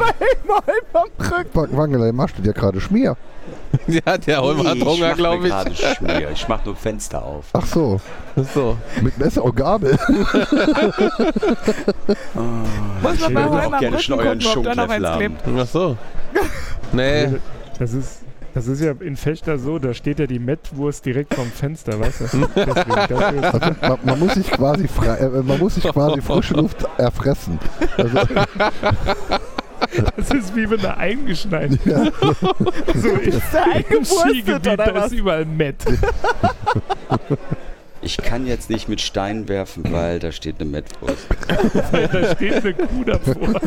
beim Rücken. Wa- Wangelei, machst du dir gerade Schmier? *laughs* Ja, der Holm hat Nee, Hunger, mach mir glaube ich. gerade Schmier. Ich mach nur Fenster auf. Ach so, So. mit Messer und Gabel. *laughs* Muss man bei auch Holm am gerne schon euren gucken, ob da noch Schunklöffel eins haben. klebt. Ach so. Nee. Das ist, das ist ja in Fechter so, da steht ja die Mettwurst direkt vom Fenster, weißt du? *laughs* Deswegen, Also, man, man muss sich quasi frei, äh, man muss sich quasi frische Luft erfressen. Also, *laughs* das ist wie wenn er eingeschneit ja, *laughs* so ist. Eingewurstet Skigebiet, oder da was? ist überall Mett. *laughs* Ich kann jetzt nicht mit Steinen werfen, weil da steht eine Mettwurst. da steht eine Kuh davor.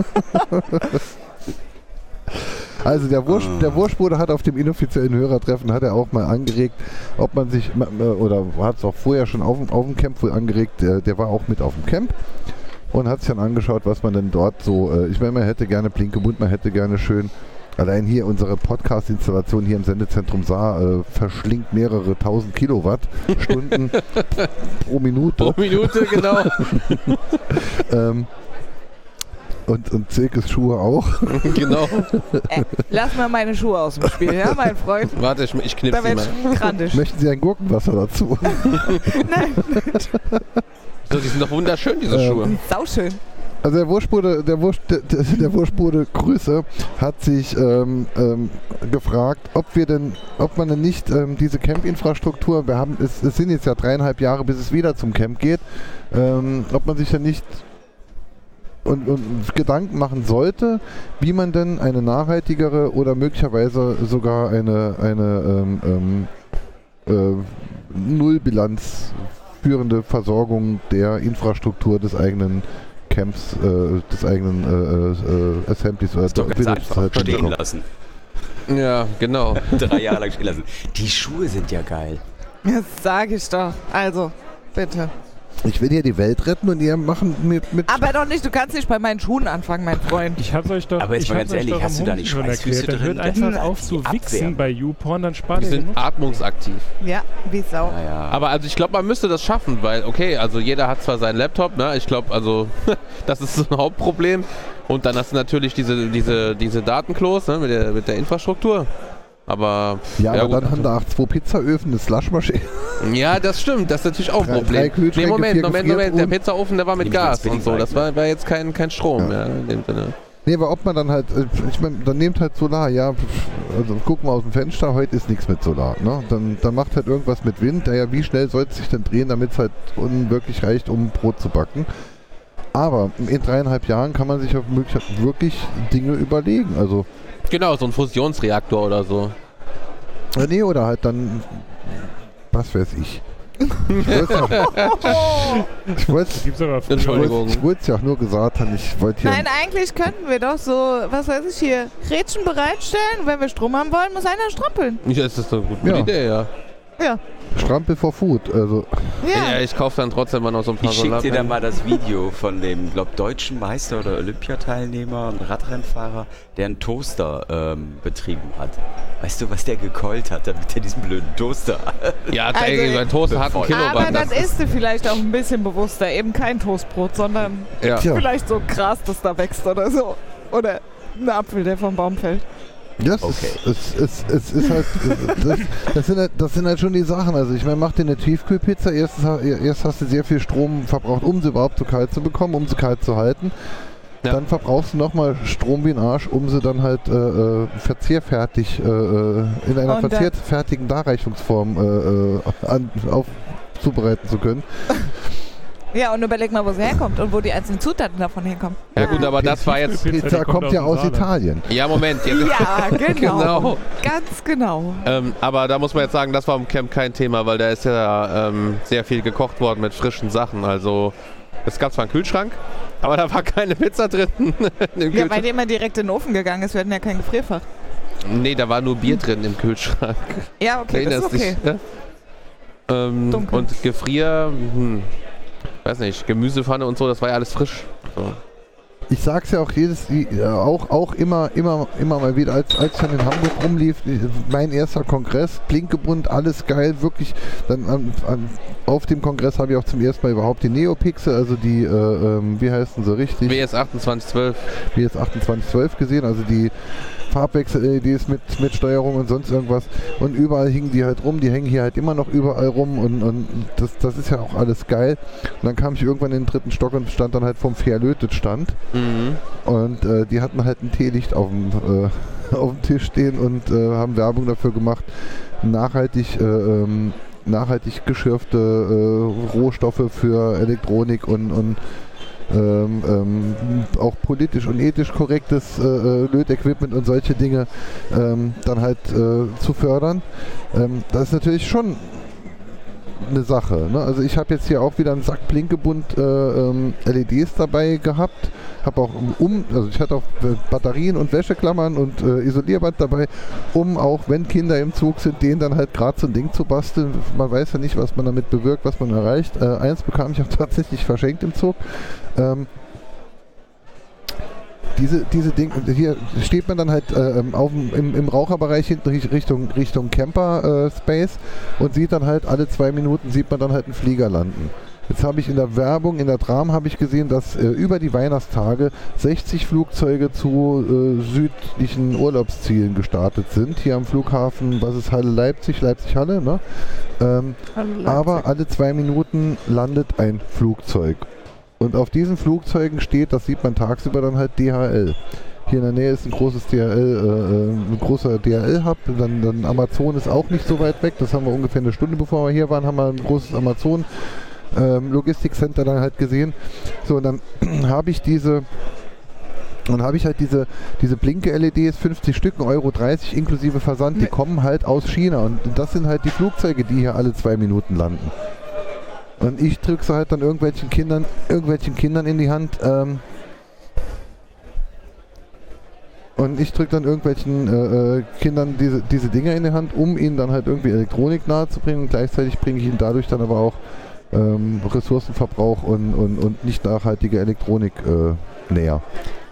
also der, Wurst, der Wurstbruder hat auf dem inoffiziellen Hörertreffen hat er auch mal angeregt, ob man sich, oder hat es auch vorher schon auf, dem- auf dem Camp wohl angeregt, der, der war auch mit auf dem Camp und hat sich dann angeschaut, was man denn dort so, äh, ich meine, man hätte gerne Blinkebund, man hätte gerne schön, allein hier unsere Podcast-Installation hier im Sendezentrum Saar äh, verschlingt mehrere tausend Kilowattstunden *laughs* pro Minute. Pro Minute, genau. *laughs* Ähm, und, und Silkes Schuhe auch. *laughs* genau. Äh, lass mal meine Schuhe aus dem Spiel, ja, mein Freund? Warte, ich, ich knipse mal. Möchten Sie ein Gurkenwasser dazu? Nein, So, die sind doch wunderschön, diese Ähm, Schuhe. sauschön. Also der Wurstbude, der, Wurst, der, der Wurstbude Grüße hat sich ähm, ähm, gefragt, ob wir denn, ob man denn nicht ähm, diese Camp-Infrastruktur, wir haben, es, es sind jetzt ja dreieinhalb Jahre, bis es wieder zum Camp geht, ähm, ob man sich ja nicht und, und Gedanken machen sollte, wie man denn eine nachhaltigere oder möglicherweise sogar eine, eine ähm, ähm, äh, Nullbilanz führende Versorgung der Infrastruktur des eigenen Camps, äh, des eigenen äh, äh, Assemblies oder Ist doch ganz einfach. halt Stehen lassen. Ja, genau. *laughs* Drei Jahre lang stehen lassen. Die Schuhe sind ja geil. Das sage ich doch. Also, bitte. Ich will hier die Welt retten und ihr machen mit, mit Aber doch nicht, du kannst nicht bei meinen Schuhen anfangen, mein Freund. Ich hab's euch doch. Aber jetzt ich mal ganz ehrlich, hast am du da nicht Schweißfüße drin? hört einfach ist auf zu wichsen bei YouPorn, dann spart Die ihr sind genug. atmungsaktiv. Ja, wie Sau. Naja. Aber also ich glaube, man müsste das schaffen, weil, okay, also jeder hat zwar seinen Laptop, ne? Ich glaube, also *laughs* das ist so ein Hauptproblem. Und dann hast du natürlich diese, diese, diese Datenklos ne? mit, der, mit der Infrastruktur. Aber ja, aber gut. dann haben da auch zwei Pizzaöfen, eine Slushmaschine. Ja, das stimmt. Das ist natürlich auch ein Problem. nee, Moment, Moment, Moment. Der Pizzaofen, der war mit Gas und so. Das war, war jetzt kein, kein Strom, Ja. ja. in dem Sinne. Nee, aber ob man dann halt, äh, ich meine, dann nehmt halt Solar, ja, also gucken wir aus dem Fenster, heute ist nichts mit Solar, ne? Dann, dann macht halt irgendwas mit Wind, ja, wie schnell soll es sich denn drehen, damit es halt unwirklich reicht, um Brot zu backen. Aber in dreieinhalb Jahren kann man sich auf wirklich Dinge überlegen, also, Genau, so ein Fusionsreaktor oder so. äh, nee, oder halt dann, was weiß ich. Ich wollte es *laughs* ja auch nur gesagt haben, ich wollte hier Nein, eigentlich könnten wir doch so, was weiß ich hier, Rädchen bereitstellen. Wenn wir Strom haben wollen, muss einer strampeln. Ja, das ist eine gute Ja. Idee, ja. Ja. Strampel for Food, also, Ja. Ja, ich kaufe dann trotzdem mal noch so ein paar Ich schicke dir dann Solarpanels. mal das Video von dem, glaub, deutschen Meister oder Olympiateilnehmer und Radrennfahrer, der einen Toaster ähm, betrieben hat. Weißt du, was der gekeult hat, damit er diesen blöden Toaster *laughs* Ja, Also, also, mein Toaster hat einen Aber Aber dann das isst du vielleicht auch ein bisschen bewusster. Eben kein Toastbrot, sondern ja. vielleicht so Gras, das da wächst oder so. Oder ein Apfel, der vom Baum fällt. Okay. ist, es, es, es ist halt, *laughs* das, das, sind halt, das sind halt schon die Sachen. Also ich meine, mach dir eine Tiefkühlpizza, erst, erst hast du sehr viel Strom verbraucht, um sie überhaupt so kalt zu bekommen, um sie kalt zu halten. Ja. Dann verbrauchst du nochmal Strom wie ein Arsch, um sie dann halt äh, äh, verzehrfertig, äh, äh, in einer verzehrfertigen Darreichungsform äh, äh, an, aufzubereiten zu können. *laughs* Ja, und überleg mal, wo sie herkommt und wo die einzelnen Zutaten davon herkommen. ja gut, aber das war jetzt... Pizza, die Pizza kommt ja dem aus. Italien. Ja, Moment. Jetzt, Ja, *laughs* genau. Genau. Ganz genau. Ähm, aber da muss man jetzt sagen, das war im Camp kein Thema, weil da ist ja ähm, sehr viel gekocht worden mit frischen Sachen. Also es gab zwar einen Kühlschrank, aber da war keine Pizza drin. *laughs* Ja, weil die immer direkt in den Ofen gegangen ist. Wir hatten ja kein Gefrierfach. nee, da war nur Bier drin im Kühlschrank. Ja, okay, das ist Erinnerst okay. dich? Ja? Ähm, Dunkel. und Gefrier, hm, weiß nicht, Gemüsepfanne und so, das war ja alles frisch. So. Ich sag's ja auch jedes, auch, auch immer, immer, immer mal wieder, als, als ich dann in Hamburg rumlief, mein erster Kongress, Blinkebund, alles geil, wirklich. Dann an, an, auf dem Kongress habe ich auch zum ersten Mal überhaupt die Neopixel, also die, äh, ähm, wie heißen sie richtig? WS 2812. WS 2812 gesehen, also die Farbwechsel-LEDs mit, mit Steuerung und sonst irgendwas. Und überall hingen die halt rum, die hängen hier halt immer noch überall rum und, und das, das ist ja auch alles geil. Und dann kam ich irgendwann in den dritten Stock und stand dann halt vom Fairlötet stand. Mhm. Und äh, die hatten halt ein Teelicht auf dem, äh, *laughs* auf dem Tisch stehen und äh, haben Werbung dafür gemacht, nachhaltig, äh, ähm, nachhaltig geschürfte äh, Rohstoffe für Elektronik und, und ähm, ähm, auch politisch und ethisch korrektes äh, äh, Lötequipment und solche Dinge ähm, dann halt äh, zu fördern. Ähm, das ist natürlich schon eine Sache. Ne? Also ich habe jetzt hier auch wieder einen Sack Blinkebund äh, ähm, LEDs dabei gehabt. Habe auch um, also ich hatte auch äh, Batterien und Wäscheklammern und äh, Isolierband dabei, um auch wenn Kinder im Zug sind, denen dann halt gerade so ein Ding zu basteln. Man weiß ja nicht, was man damit bewirkt, was man erreicht. Äh, eins bekam ich auch *laughs* tatsächlich verschenkt im Zug. Ähm, diese, diese Dinge, hier steht man dann halt äh, ähm, auf, im, im Raucherbereich hinten Richt- Richtung, Richtung Camper äh, Space und sieht dann halt alle zwei Minuten sieht man dann halt einen Flieger landen. Jetzt habe ich in der Werbung, in der Tram habe ich gesehen, dass äh, über die Weihnachtstage 60 Flugzeuge zu äh, südlichen Urlaubszielen gestartet sind. Hier am Flughafen, was ist Halle Leipzig, Leipzig-Halle, ne? Ähm, aber alle zwei Minuten landet ein Flugzeug. Und auf diesen Flugzeugen steht, das sieht man tagsüber dann halt DHL. Hier in der Nähe ist ein großes DHL, äh, äh, ein großer DHL-Hub. Dann, dann Amazon ist auch nicht so weit weg. Das haben wir ungefähr eine Stunde bevor wir hier waren, haben wir ein großes Amazon ähm, Logistikcenter dann halt gesehen. So, und dann *clears throat* habe ich diese und habe ich halt diese, diese Blinke-LEDs, 50 Stück, 1,30 Euro inklusive Versand, die kommen halt aus China. Und das sind halt die Flugzeuge, die hier alle zwei Minuten landen. Und ich drücke sie halt dann irgendwelchen Kindern, irgendwelchen Kindern in die Hand. Ähm, und ich drücke dann irgendwelchen äh, äh, Kindern diese, diese Dinger in die Hand, um ihnen dann halt irgendwie Elektronik nahezubringen. Und gleichzeitig bringe ich ihnen dadurch dann aber auch ähm, Ressourcenverbrauch und, und, und nicht nachhaltige Elektronik äh, näher.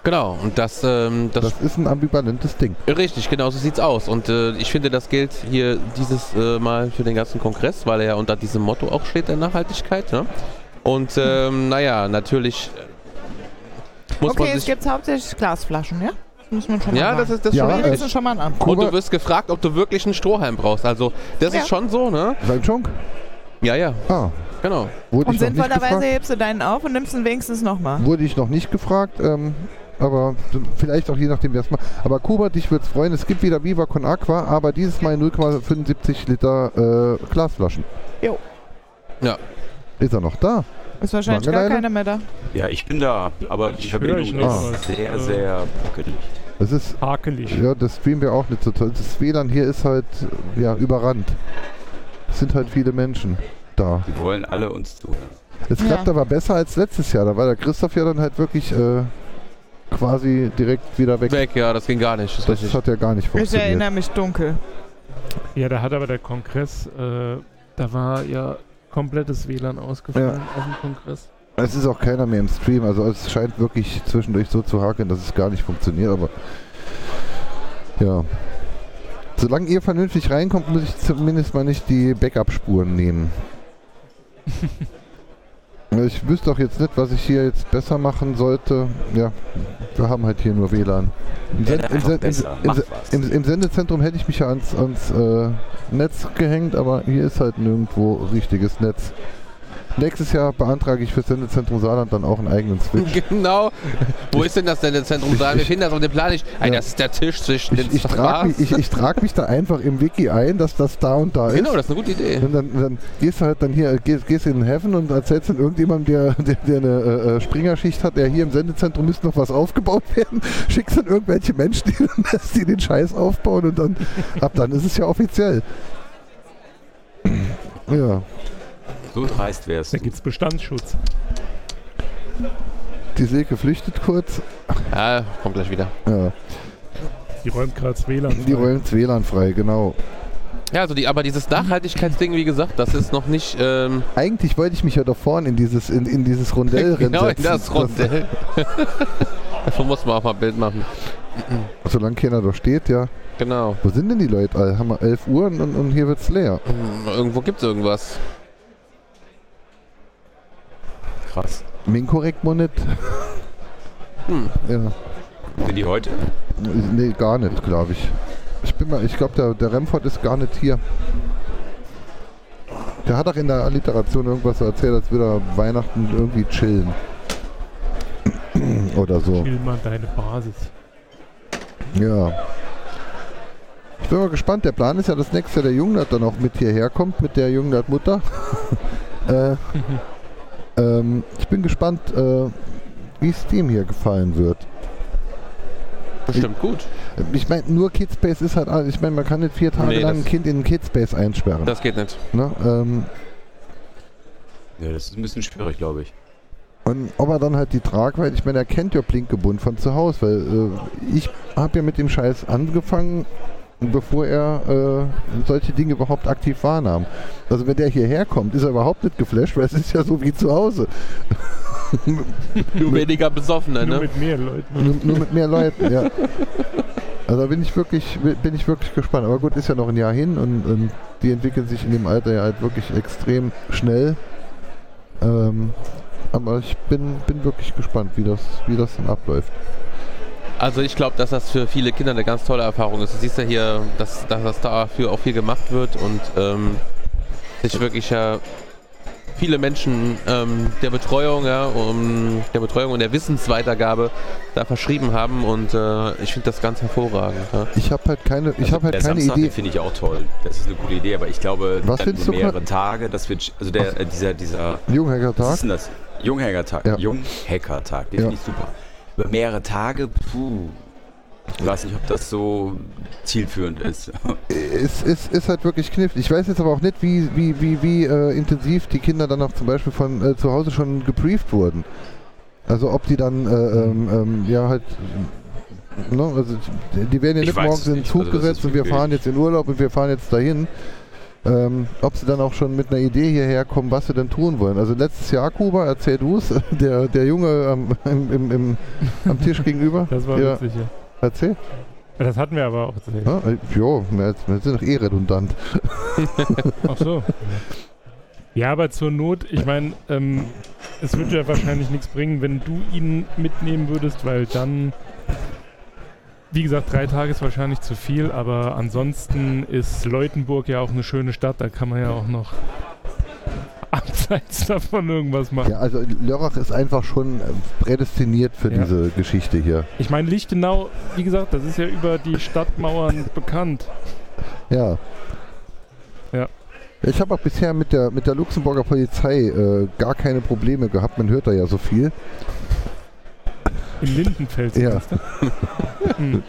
Genau, und das, ähm, das, Das ist ein ambivalentes Ding. Richtig, genau so sieht's aus. Und äh, ich finde, das gilt hier dieses äh, Mal für den ganzen Kongress, weil er ja unter diesem Motto auch steht der Nachhaltigkeit. Ne? Und ähm, naja, natürlich äh, muss okay, man es sich. gibt hauptsächlich Glasflaschen, ja? Das muss man schon Ja, mal das ist das Ja, schon. äh, schon mal ein Anfang. Und du wirst gefragt, ob du wirklich einen Strohhalm brauchst. Also, das Ja. ist schon so, ne? Sein Chunk? Ja, ja, Ah, genau. wurde Und sinnvollerweise hebst du deinen auf und nimmst ihn wenigstens nochmal. Wurde ich noch nicht gefragt, ähm, aber vielleicht auch je nachdem, wer es macht. Aber Kuba, dich würde es freuen. Es gibt wieder Viva Con Aqua, aber dieses Mal 0,75 Liter äh, Glasflaschen. Jo. Ja. Ist er noch da? Ist wahrscheinlich gar Margeleine? keiner mehr da. Ja, ich bin da, aber die Ich Verbindung höre ich was. sehr, Äh. sehr wackelig. Es ist, Hakelig. ja, das streamen wir auch nicht so toll. Das WLAN hier ist halt, ja, überrannt. Es sind halt viele Menschen da. Die wollen alle uns zuhören. Es Ja. klappt aber besser als letztes Jahr. Da war der Christoph ja dann halt wirklich äh, quasi direkt wieder weg. Weg, ja, das ging gar nicht. Das Das hat ja gar nicht Ich funktioniert. erinnere mich dunkel. Ja, da hat aber der Kongress, äh, da war ja komplettes WLAN ausgefallen auf dem Kongress. Es ist auch keiner mehr im Stream, also es scheint wirklich zwischendurch so zu hakeln, dass es gar nicht funktioniert, aber ja. Solange ihr vernünftig reinkommt, muss ich zumindest mal nicht die Backup-Spuren nehmen. *laughs* Ich wüsste auch jetzt nicht, was ich hier jetzt besser machen sollte. Ja, wir haben halt hier nur WLAN. Im, Sen- im, Sen- im, im, im Sendezentrum hätte ich mich ja ans, ans äh, Netz gehängt, aber hier ist halt nirgendwo richtiges Netz. Nächstes Jahr beantrage ich für Sendezentrum Saarland dann auch einen eigenen Switch. *laughs* Genau. Wo ist denn das denn, das Zentrum? Ich- Sagen wir finden das auf dem Plan nicht. Ja. das ist der Tisch zwischen Ich, den ich trage mich, ich, ich trag mich da einfach im Wiki ein, dass das da und da ist. Genau, das ist eine gute Idee. Und dann, dann gehst du halt dann hier, gehst, gehst in den Heaven und erzählst dann irgendjemandem, der, der, der eine äh, äh, Springerschicht hat, der hier im Sendezentrum müsste noch was aufgebaut *laughs* werden, schickst dann irgendwelche Menschen, die, die den Scheiß aufbauen und dann ab dann ist es ja offiziell. *clears throat* Ja, So dreist wärst Da gibt's Bestandsschutz. die Silke flüchtet kurz. Ja, kommt gleich wieder. Ja, Die räumt gerade das WLAN. die frei. rollen das WLAN frei, genau. Ja, also die, aber dieses Nachhaltigkeitsding, wie gesagt, das ist noch nicht. Ähm, Eigentlich wollte ich mich ja da vorne in dieses, in, in dieses Rondell *laughs* genau in das Rondell. *laughs* Davon muss man auch mal ein Bild machen. Solange keiner da steht, ja. Genau. Wo sind denn die Leute? alle? Haben wir 11 Uhr und, und hier wird's leer. Hm, Irgendwo gibt es irgendwas. Krass. Minkorrekt Monet? Hm. Ja. Sind die heute? Nee, gar nicht, glaube ich. Ich bin mal, ich glaube, der, der Remford ist gar nicht hier. Der hat auch in der Alliteration irgendwas so erzählt, als würde er Weihnachten irgendwie chillen. Oder so. Chill mal deine Basis. Ja. Ich bin mal gespannt. Der Plan ist ja, dass nächstes Jahr der Jungnert dann auch mit hierher kommt, mit der Jungnert-Mutter. *laughs* äh, ähm, ich bin gespannt, äh, wie es dem hier gefallen wird. Bestimmt gut. Ich meine, nur Kidspace ist halt, ich meine, man kann nicht vier Tage Nee, lang ein Kind in Kidspace einsperren. Das geht nicht. ne? ähm, Ja, das ist ein bisschen schwierig, glaube ich. und ob er dann halt die Tragweite, ich meine, er kennt ja Blinkgebund von zu Hause, weil äh, ich habe ja mit dem Scheiß angefangen, bevor er äh, solche Dinge überhaupt aktiv wahrnahm. Also wenn der hierher kommt, ist er überhaupt nicht geflasht, weil es ist ja so wie zu Hause. Nur weniger Besoffene, Nur ne? mit mehr Leuten. Nur, nur mit mehr Leuten, ja. Also da bin ich wirklich, bin ich wirklich gespannt. Aber gut, ist ja noch ein Jahr hin und, und die entwickeln sich in dem Alter ja halt wirklich extrem schnell. Ähm, aber ich bin, bin wirklich gespannt, wie das, wie das dann abläuft. Also ich glaube, dass das für viele Kinder eine ganz tolle Erfahrung ist. Du siehst ja hier, dass, dass das dafür auch viel gemacht wird und ähm, sich wirklich ja viele Menschen ähm, der Betreuung, ja, um, der Betreuung und der Wissensweitergabe da verschrieben haben und äh, ich finde das ganz hervorragend. Ja. Ich habe halt keine, ich Also habe halt der keine Samstag, Idee. finde ich auch toll. Das ist eine gute Idee, aber ich glaube, Was dann findest du mehrere? Tage, das wird, also der, äh, dieser, dieser, Junghacker was Tag. ist denn das? Junghackertag. Ja. Junghackertag, den Ja. finde ich super. Über mehrere Tage, puh. Ich weiß nicht, ob das so zielführend ist. Es ist, ist halt wirklich knifflig. Ich weiß jetzt aber auch nicht, wie, wie, wie, wie äh, intensiv die Kinder dann auch zum Beispiel von äh, zu Hause schon gebrieft wurden. Also ob die dann, äh, ähm, ähm, ja halt, ne, also die- werden ja Ich nicht morgens in den. Zug Also gesetzt und wir fahren jetzt in Urlaub und wir fahren jetzt dahin. Ähm, ob sie dann auch schon mit einer Idee hierher kommen, was sie denn tun wollen. Also letztes Jahr, Kuba, erzähl du es, *laughs* der, der Junge am, im, im, im, am Tisch gegenüber. Das war ja, witzig, ja. Erzähl. Das hatten wir aber auch äh, jo, wir wir sind doch eh redundant. Ach so. Ja, aber zur Not, ich meine, ähm, es würde ja wahrscheinlich nichts bringen, wenn du ihn mitnehmen würdest, weil dann, wie gesagt, drei Tage ist wahrscheinlich zu viel, aber ansonsten ist Leutenburg ja auch eine schöne Stadt, da kann man ja auch noch *laughs* abseits davon irgendwas machen. Ja, also Lörrach ist einfach schon äh, prädestiniert für Ja. diese Geschichte hier. Ich meine, Lichtenau, wie gesagt, das ist ja über die Stadtmauern *laughs* bekannt. Ja. Ja. Ich habe auch bisher mit der, mit der Luxemburger Polizei äh, gar keine Probleme gehabt. Man hört da ja so viel. In Lindenfels. Ja. ist das? *laughs* Hm.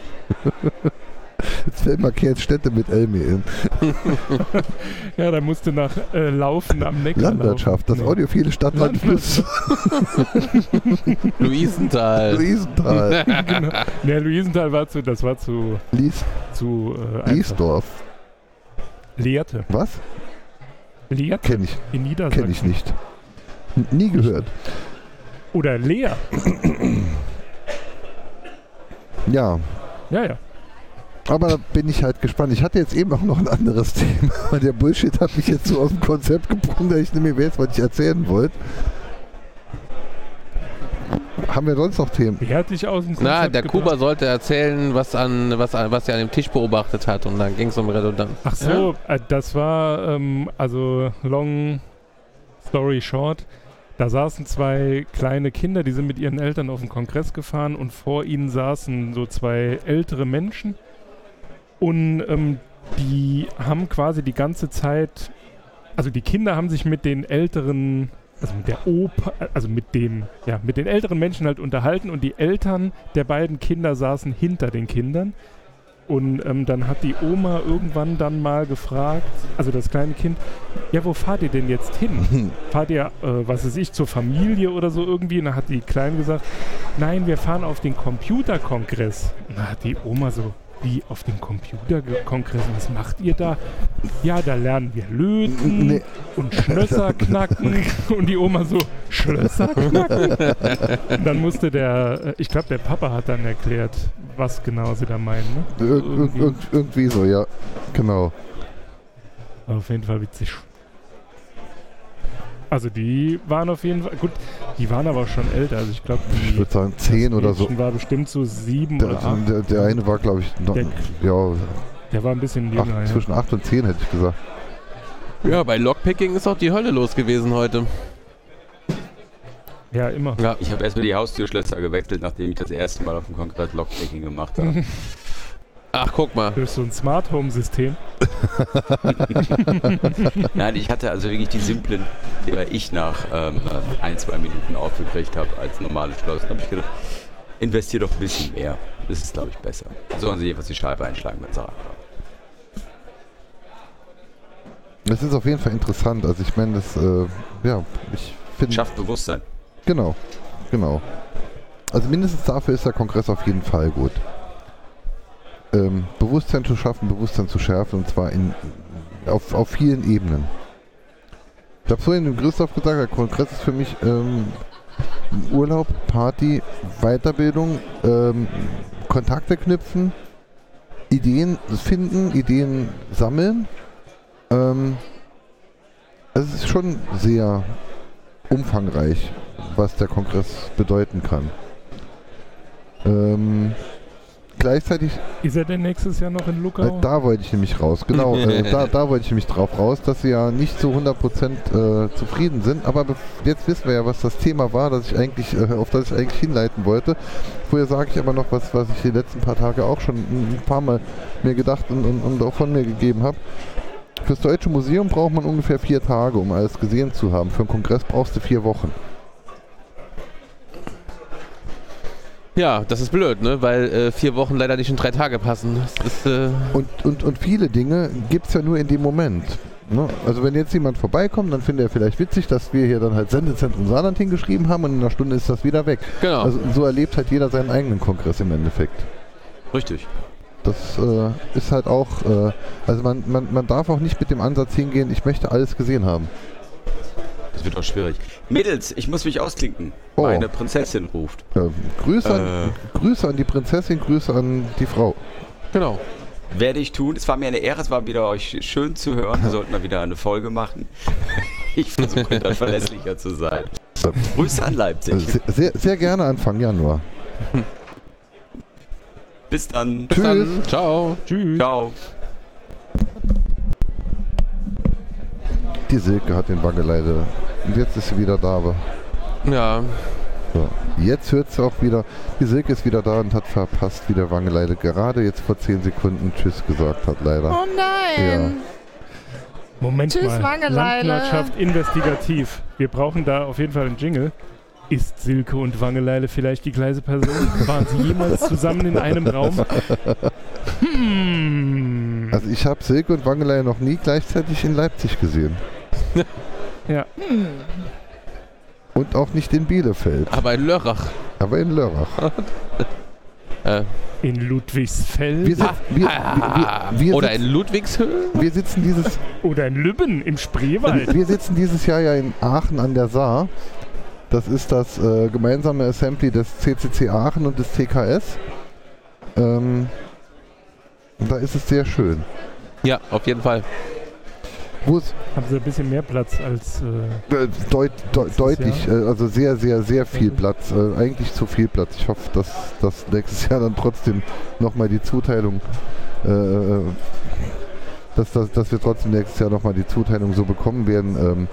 Jetzt fällt mal Städte mit Elmi in. Ja, da musst du nach äh, Laufen am Neckar Landwirtschaft, das laufen. Nee. audiophile Stadtland Fluss *laughs* *laughs* Luisenthal. Luisenthal, genau. Ja, Luisenthal war zu, das war zu, Lies, zu äh. Liesdorf. Lehrte. Was? Lehrte Kenne ich, in Niedersachsen. kenn ich nicht. N nie gehört. Oder Leer. Ja, Ja, ja. aber da bin ich halt gespannt. Ich hatte jetzt eben auch noch ein anderes *laughs* Thema. weil Der Bullshit hat mich jetzt so aus dem Konzept gebracht, dass ich nicht mehr weiß, was ich erzählen wollte. Haben wir sonst noch Themen? Wer hat dich aus dem Na, Konzept der gebracht? Kuba sollte erzählen, was, an, was, an, was er an dem Tisch beobachtet hat und dann ging es um Redundanz. Ach so, äh, das war, ähm, also long story short, da saßen zwei kleine Kinder, die sind mit ihren Eltern auf den Kongress gefahren und vor ihnen saßen so zwei ältere Menschen und ähm, die haben quasi die ganze Zeit, also die Kinder haben sich mit den älteren, also mit der Opa, also mit dem, ja, mit den älteren Menschen halt unterhalten und die Eltern der beiden Kinder saßen hinter den Kindern. Und ähm, dann hat die Oma irgendwann dann mal gefragt, also das kleine Kind, ja, wo fahrt ihr denn jetzt hin? *laughs* Fahrt ihr, äh, was weiß ich, zur Familie oder so irgendwie? Und dann hat die Kleine gesagt, nein, wir fahren auf den Computerkongress. Und dann hat die Oma so, wie auf dem Computerkongress, was macht ihr da? Ja, da lernen wir löten Nee. und Schlösser *laughs* knacken. Und die Oma so, Schlösser knacken? Und dann musste der, äh, ich glaube, der Papa hat dann erklärt, was genau sie da meinen. Ne? Ir ir ir irgendwie so, ja. Genau. Auf jeden Fall witzig. Also die waren auf jeden Fall, gut, die waren aber auch schon älter. Also ich glaube, Ich würde sagen 10 oder so. War bestimmt so sieben Der, oder acht. der, der eine war, glaube ich, noch, Der- ja, Der war ein bisschen acht, jünger. Ja. zwischen 8 und 10 hätte ich gesagt. Ja, bei Lockpicking ist auch die Hölle los gewesen heute. ja, immer. Ja. Ich habe erstmal die Haustürschlösser gewechselt, nachdem ich das erste Mal auf dem Kongress Lockpicking gemacht habe. *laughs* Ach, guck mal. Durch so ein Smart Home System. *laughs* Nein, ich hatte also wirklich die simplen, die ich nach ähm, ein, zwei Minuten aufgekriegt habe als normales Schloss. Da habe ich gedacht, investier doch ein bisschen mehr. Das ist, glaube ich, besser. Sollen sie jedenfalls die Scheibe einschlagen, wenn sie. Das ist auf jeden Fall interessant. Also ich meine, das, äh, ja, ich finde... Schafft Bewusstsein. Genau, genau. Also mindestens dafür ist der Kongress auf jeden Fall gut. Ähm, Bewusstsein zu schaffen, Bewusstsein zu schärfen und zwar in, auf, auf vielen Ebenen. Ich habe vorhin dem Christoph gesagt, der Kongress ist für mich ähm, Urlaub, Party, Weiterbildung, ähm, Kontakte knüpfen, Ideen finden, Ideen sammeln. Ähm, es ist schon sehr umfangreich, was der Kongress bedeuten kann. Ähm, gleichzeitig, Ist er denn nächstes Jahr noch in äh, Luckau? da wollte ich nämlich raus, genau, äh, *laughs* da, da wollte ich nämlich drauf raus, dass sie ja nicht zu 100% äh, zufrieden sind, aber jetzt wissen wir ja, was das Thema war, das ich eigentlich, äh, auf das ich eigentlich hinleiten wollte. Vorher sage ich aber noch was, was ich die letzten paar Tage auch schon ein ein paar Mal mir gedacht und, und, und auch von mir gegeben habe. Fürs Deutsche Museum braucht man ungefähr vier Tage, um alles gesehen zu haben. Für einen Kongress brauchst du vier Wochen. Ja, das ist blöd, ne? Weil äh, vier Wochen leider nicht in drei Tage passen. Das ist, äh, Und, und, und viele Dinge gibt es ja nur in dem Moment. Ne? Also wenn jetzt jemand vorbeikommt, dann findet er vielleicht witzig, dass wir hier dann halt Sendezentrum Saarland hingeschrieben haben und in einer Stunde ist das wieder weg. genau. Also so erlebt halt jeder seinen eigenen Kongress im Endeffekt. Richtig. Das äh, ist halt auch, äh, also man, man, man darf auch nicht mit dem Ansatz hingehen, ich möchte alles gesehen haben. Das wird auch schwierig. Mädels, ich muss mich ausklinken. Oh. Meine Prinzessin ruft. Ja, Grüße, an, Äh. Grüße an die Prinzessin, Grüße an die Frau. genau. Werde ich tun. Es war mir eine Ehre, es war wieder euch schön zu hören. Wir *laughs* sollten mal wieder eine Folge machen. *laughs* Ich versuche *laughs* dann verlässlicher zu sein. Grüße an Leipzig. Sehr, sehr, sehr gerne Anfang Januar. Bis dann. Bis Tschüss. dann. Ciao. Tschüss. Ciao. Die Silke hat den Wangeleide. Und jetzt ist sie wieder da. Aber Ja. so. Jetzt hört sie auch wieder. Die Silke ist wieder da und hat verpasst, wie der Wangeleide gerade jetzt vor 10 Sekunden Tschüss gesagt hat, leider. Oh nein. Moment Tschüss, mal. Wangeleile. Landwirtschaft investigativ. Wir brauchen da auf jeden Fall einen Jingle. Ist Silke und Wangeleile vielleicht die gleiche Person? *laughs* Waren sie jemals zusammen in einem Raum? Hm. Also ich habe Silke und Wangeleide noch nie gleichzeitig in Leipzig gesehen. *laughs* Ja. Hm. Und auch nicht in Bielefeld, Aber in Lörrach. aber in Lörrach. *laughs* Äh, In Ludwigsfeld Wir, sit- wir, wir, wir, wir, oder in sitz- Ludwigshöhe? wir sitzen dieses oder in Lübben im Spreewald. Wir sitzen dieses Jahr ja in Aachen an der Saar. Das ist das äh, gemeinsame Assembly des CCC Aachen und des TKS. Ähm, und da ist es sehr schön. Ja, auf jeden Fall. Wo es Haben sie ein bisschen mehr Platz als. Äh, äh, deut, deut, deutlich, äh, also sehr, sehr, sehr viel. Platz. Äh, eigentlich zu viel Platz. Ich hoffe, dass, dass nächstes *laughs* Jahr dann trotzdem nochmal die Zuteilung, äh, äh, dass, dass, dass wir trotzdem nächstes Jahr nochmal die Zuteilung so bekommen werden ähm,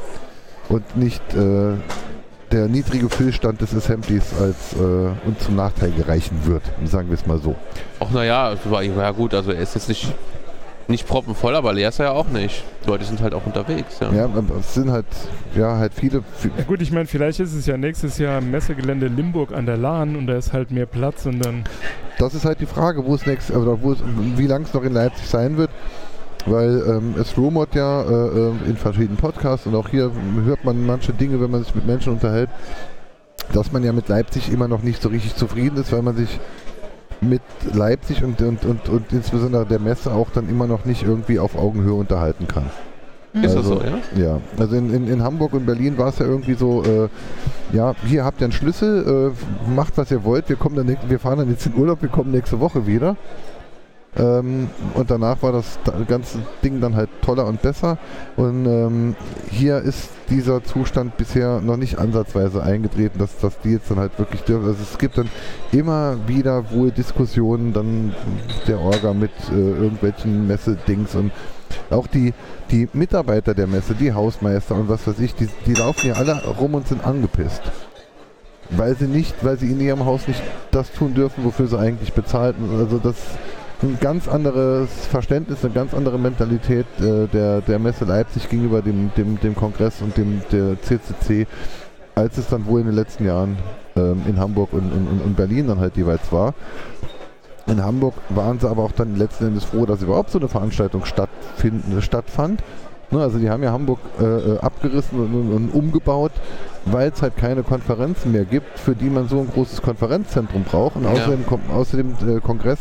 und nicht äh, der niedrige Füllstand des Assemblies als äh, uns zum Nachteil gereichen wird, sagen wir es mal so. Ach naja, ja gut, also er ist jetzt nicht, nicht proppenvoll, aber leer ist er ja auch nicht. Die Leute sind halt auch unterwegs, ja. Ja, aber es sind halt, ja, halt viele, vi- ja gut, ich meine, vielleicht ist es ja nächstes Jahr im Messegelände Limburg an der Lahn und da ist halt mehr Platz und dann. das ist halt die Frage, wo es nächstes, oder wo es, wie lang es noch in Leipzig sein wird. Weil ähm, es rumort ja äh, äh, in verschiedenen Podcasts und auch hier hört man manche Dinge, wenn man sich mit Menschen unterhält, dass man ja mit Leipzig immer noch nicht so richtig zufrieden ist, weil man sich mit Leipzig und, und, und, und insbesondere der Messe auch dann immer noch nicht irgendwie auf Augenhöhe unterhalten kann. Ist das Also, so, ja? Ja, also in, in, in Hamburg und Berlin war es ja irgendwie so, äh, ja, hier habt ihr einen Schlüssel, äh, macht was ihr wollt, wir, kommen dann, wir fahren dann jetzt in Urlaub, wir kommen nächste Woche wieder. Ähm, und danach war das da- ganze Ding dann halt toller und besser. Und ähm, hier ist dieser Zustand bisher noch nicht ansatzweise eingetreten, dass, dass die jetzt dann halt wirklich dürfen. Also es gibt dann immer wieder wohl Diskussionen dann der Orga mit äh, irgendwelchen Messedings und auch die, die Mitarbeiter der Messe, die Hausmeister und was weiß ich, die, die laufen ja alle rum und sind angepisst. Weil sie nicht, weil sie in ihrem Haus nicht das tun dürfen, wofür sie eigentlich bezahlt. Also das ein ganz anderes Verständnis, eine ganz andere Mentalität äh, der, der Messe Leipzig gegenüber dem, dem, dem Kongress und dem der CCC, als es dann wohl in den letzten Jahren ähm, in Hamburg und, und, und Berlin dann halt jeweils war. In Hamburg waren sie aber auch dann letzten Endes froh, dass überhaupt so eine Veranstaltung stattfinden, stattfand. Ne, also die haben ja Hamburg äh, äh, abgerissen und, und, und umgebaut, weil es halt keine Konferenzen mehr gibt, für die man so ein großes Konferenzzentrum braucht. Und Ja. außerdem, außerdem äh, Kongress